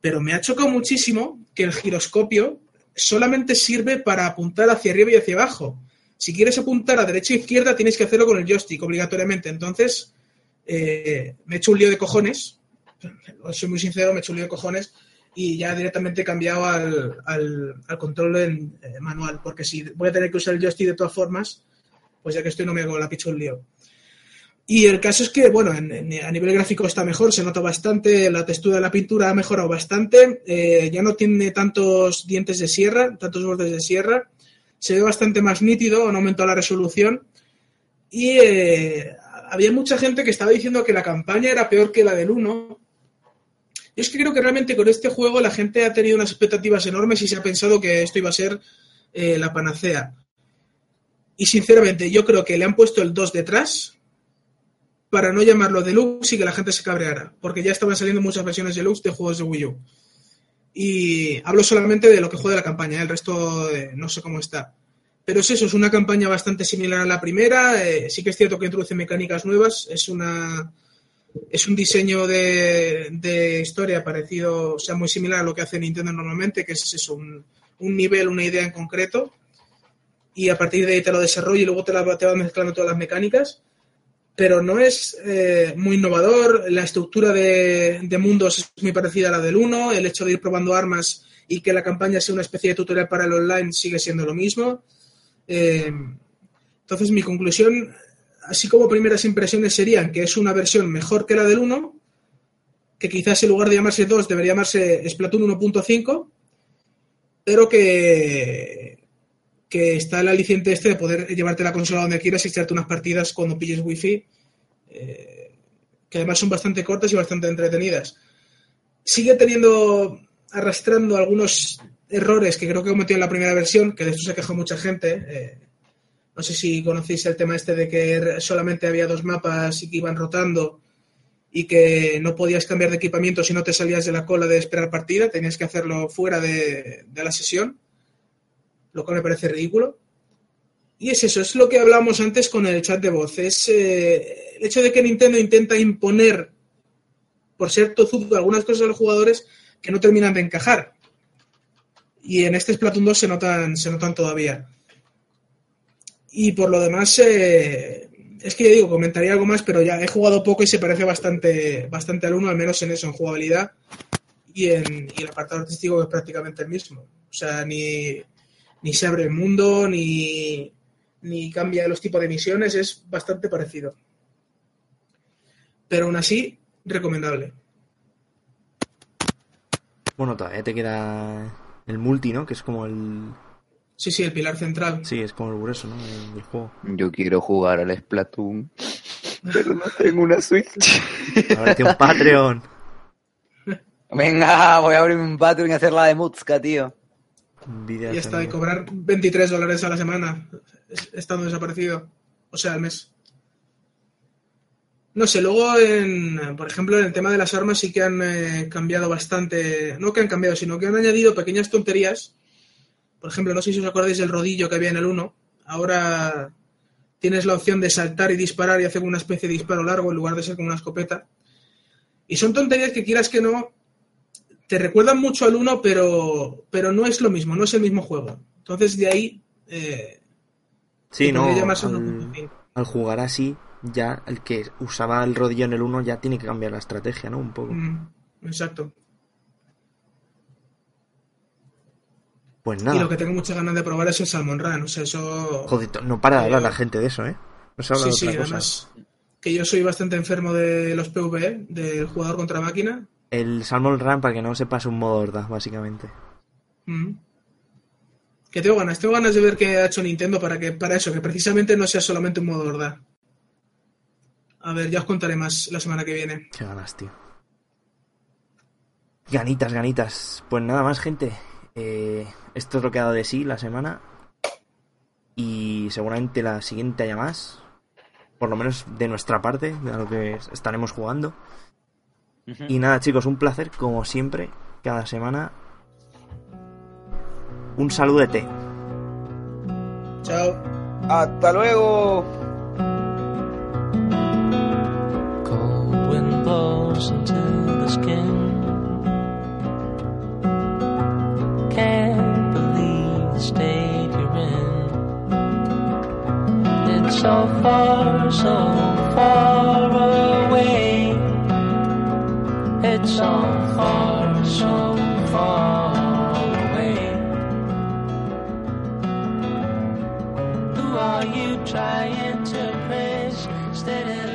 [SPEAKER 3] Pero me ha chocado muchísimo que el giroscopio solamente sirve para apuntar hacia arriba y hacia abajo. Si quieres apuntar a derecha e izquierda, tienes que hacerlo con el joystick obligatoriamente. Entonces, eh, me he hecho un lío de cojones. (laughs) Soy muy sincero, me he hecho un lío de cojones y ya directamente cambiado al, al, control en, eh, manual. Porque si voy a tener que usar el joystick de todas formas, pues ya que estoy no me hago la picha un lío. Y el caso es que, bueno, a nivel gráfico está mejor, se nota bastante, la textura de la pintura ha mejorado bastante, eh, ya no tiene tantos dientes de sierra, tantos bordes de sierra, se ve bastante más nítido, han aumentado la resolución y eh, había mucha gente que estaba diciendo que la campaña era peor que la del 1. Yo es que creo que realmente con este juego la gente ha tenido unas expectativas enormes y se ha pensado que esto iba a ser eh, la panacea. Y sinceramente, yo creo que le han puesto el 2 detrás, para no llamarlo deluxe y que la gente se cabreara, porque ya estaban saliendo muchas versiones deluxe de juegos de Wii U. Y hablo solamente de lo que juega la campaña, ¿eh? el resto no sé cómo está. Pero es eso, es una campaña bastante similar a la primera. Eh, sí que es cierto que introduce mecánicas nuevas. Es una es un diseño de, historia parecido, o sea, muy similar a lo que hace Nintendo normalmente, que es eso, un, nivel, una idea en concreto. Y a partir de ahí te lo desarrolla y luego te, la, te va mezclando todas las mecánicas pero no es eh, muy innovador. La estructura de, mundos es muy parecida a la del 1. El hecho de ir probando armas y que la campaña sea una especie de tutorial para el online sigue siendo lo mismo. Eh, entonces, mi conclusión, así como primeras impresiones, serían que es una versión mejor que la del 1, que quizás en lugar de llamarse 2 debería llamarse Splatoon 1.5, pero que que está el aliciente este de poder llevarte la consola donde quieras y echarte unas partidas cuando pilles wifi, eh, que además son bastante cortas y bastante entretenidas. Sigue teniendo, arrastrando algunos errores que creo que cometió en la primera versión, que de esto se quejó mucha gente. Eh, no sé si conocéis el tema este de que solamente había dos mapas y que iban rotando y que no podías cambiar de equipamiento si no te salías de la cola de esperar partida, tenías que hacerlo fuera de la sesión lo cual me parece ridículo. Y es eso, es lo que hablamos antes con el chat de voz. Es eh, el hecho de que Nintendo intenta imponer, por ser tozudo, algunas cosas a los jugadores que no terminan de encajar. Y en este Splatoon 2 se notan, se notan todavía. Y por lo demás, eh, es que ya digo, comentaría algo más, pero ya he jugado poco y se parece bastante, bastante al 1, al menos en eso, en jugabilidad y en, el apartado artístico que es prácticamente el mismo. O sea, ni, ni se abre el mundo, ni, ni cambia los tipos de misiones, es bastante parecido. Pero aún así, recomendable.
[SPEAKER 1] Bueno, todavía te queda el multi, ¿no? Que es como el...
[SPEAKER 3] Sí, sí, el pilar central.
[SPEAKER 1] Sí, es como el grueso, ¿no? El, juego.
[SPEAKER 2] Yo quiero jugar al Splatoon, pero no tengo una Switch. (laughs)
[SPEAKER 1] Ábrete un Patreon. (laughs)
[SPEAKER 2] Venga, voy a abrir un Patreon y hacer la de Mutska, tío.
[SPEAKER 3] Y hasta de cobrar 23 dólares a la semana estando desaparecido. O sea, al mes. No sé, luego, en, por ejemplo, en el tema de las armas sí que han eh, cambiado bastante. No que han cambiado, sino que han añadido pequeñas tonterías. Por ejemplo, no sé si os acordáis del rodillo que había en el 1. Ahora tienes la opción de saltar y disparar y hacer una especie de disparo largo en lugar de ser como una escopeta. Y son tonterías que quieras que no, te recuerdan mucho al 1, pero, pero no es lo mismo, no es el mismo juego. Entonces de ahí... Eh,
[SPEAKER 1] sí, no, al, jugar así, ya el que usaba el rodillo en el 1 ya tiene que cambiar la estrategia, ¿no? Un poco.
[SPEAKER 3] Mm, exacto.
[SPEAKER 1] Pues nada.
[SPEAKER 3] Y lo que tengo muchas ganas de probar es el Salmon Run, o sea, eso...
[SPEAKER 1] Joder, no para de hablar la gente de eso, ¿eh?
[SPEAKER 3] No se habla sí, de otra sí, además que yo soy bastante enfermo de los PvE, del jugador contra máquina,
[SPEAKER 1] el Salmon Run, para que no sepas, un modo horda, básicamente.
[SPEAKER 3] Mm. Que tengo ganas, tengo ganas de ver qué ha hecho Nintendo para que para eso, que precisamente no sea solamente un modo horda. A ver, ya os contaré más la semana que viene.
[SPEAKER 1] Qué ganas, tío. Ganitas, ganitas. Pues nada más, gente. Eh, esto es lo que ha dado de sí la semana. Y seguramente la siguiente haya más. Por lo menos de nuestra parte, de lo que estaremos jugando. Y nada, chicos, un placer, como siempre, cada semana. Un saludete.
[SPEAKER 3] Chao.
[SPEAKER 2] Hasta luego.
[SPEAKER 4] Cold wind blows into the skin. so far, so far away. It's so far, so far away. Who are you trying to praise? of.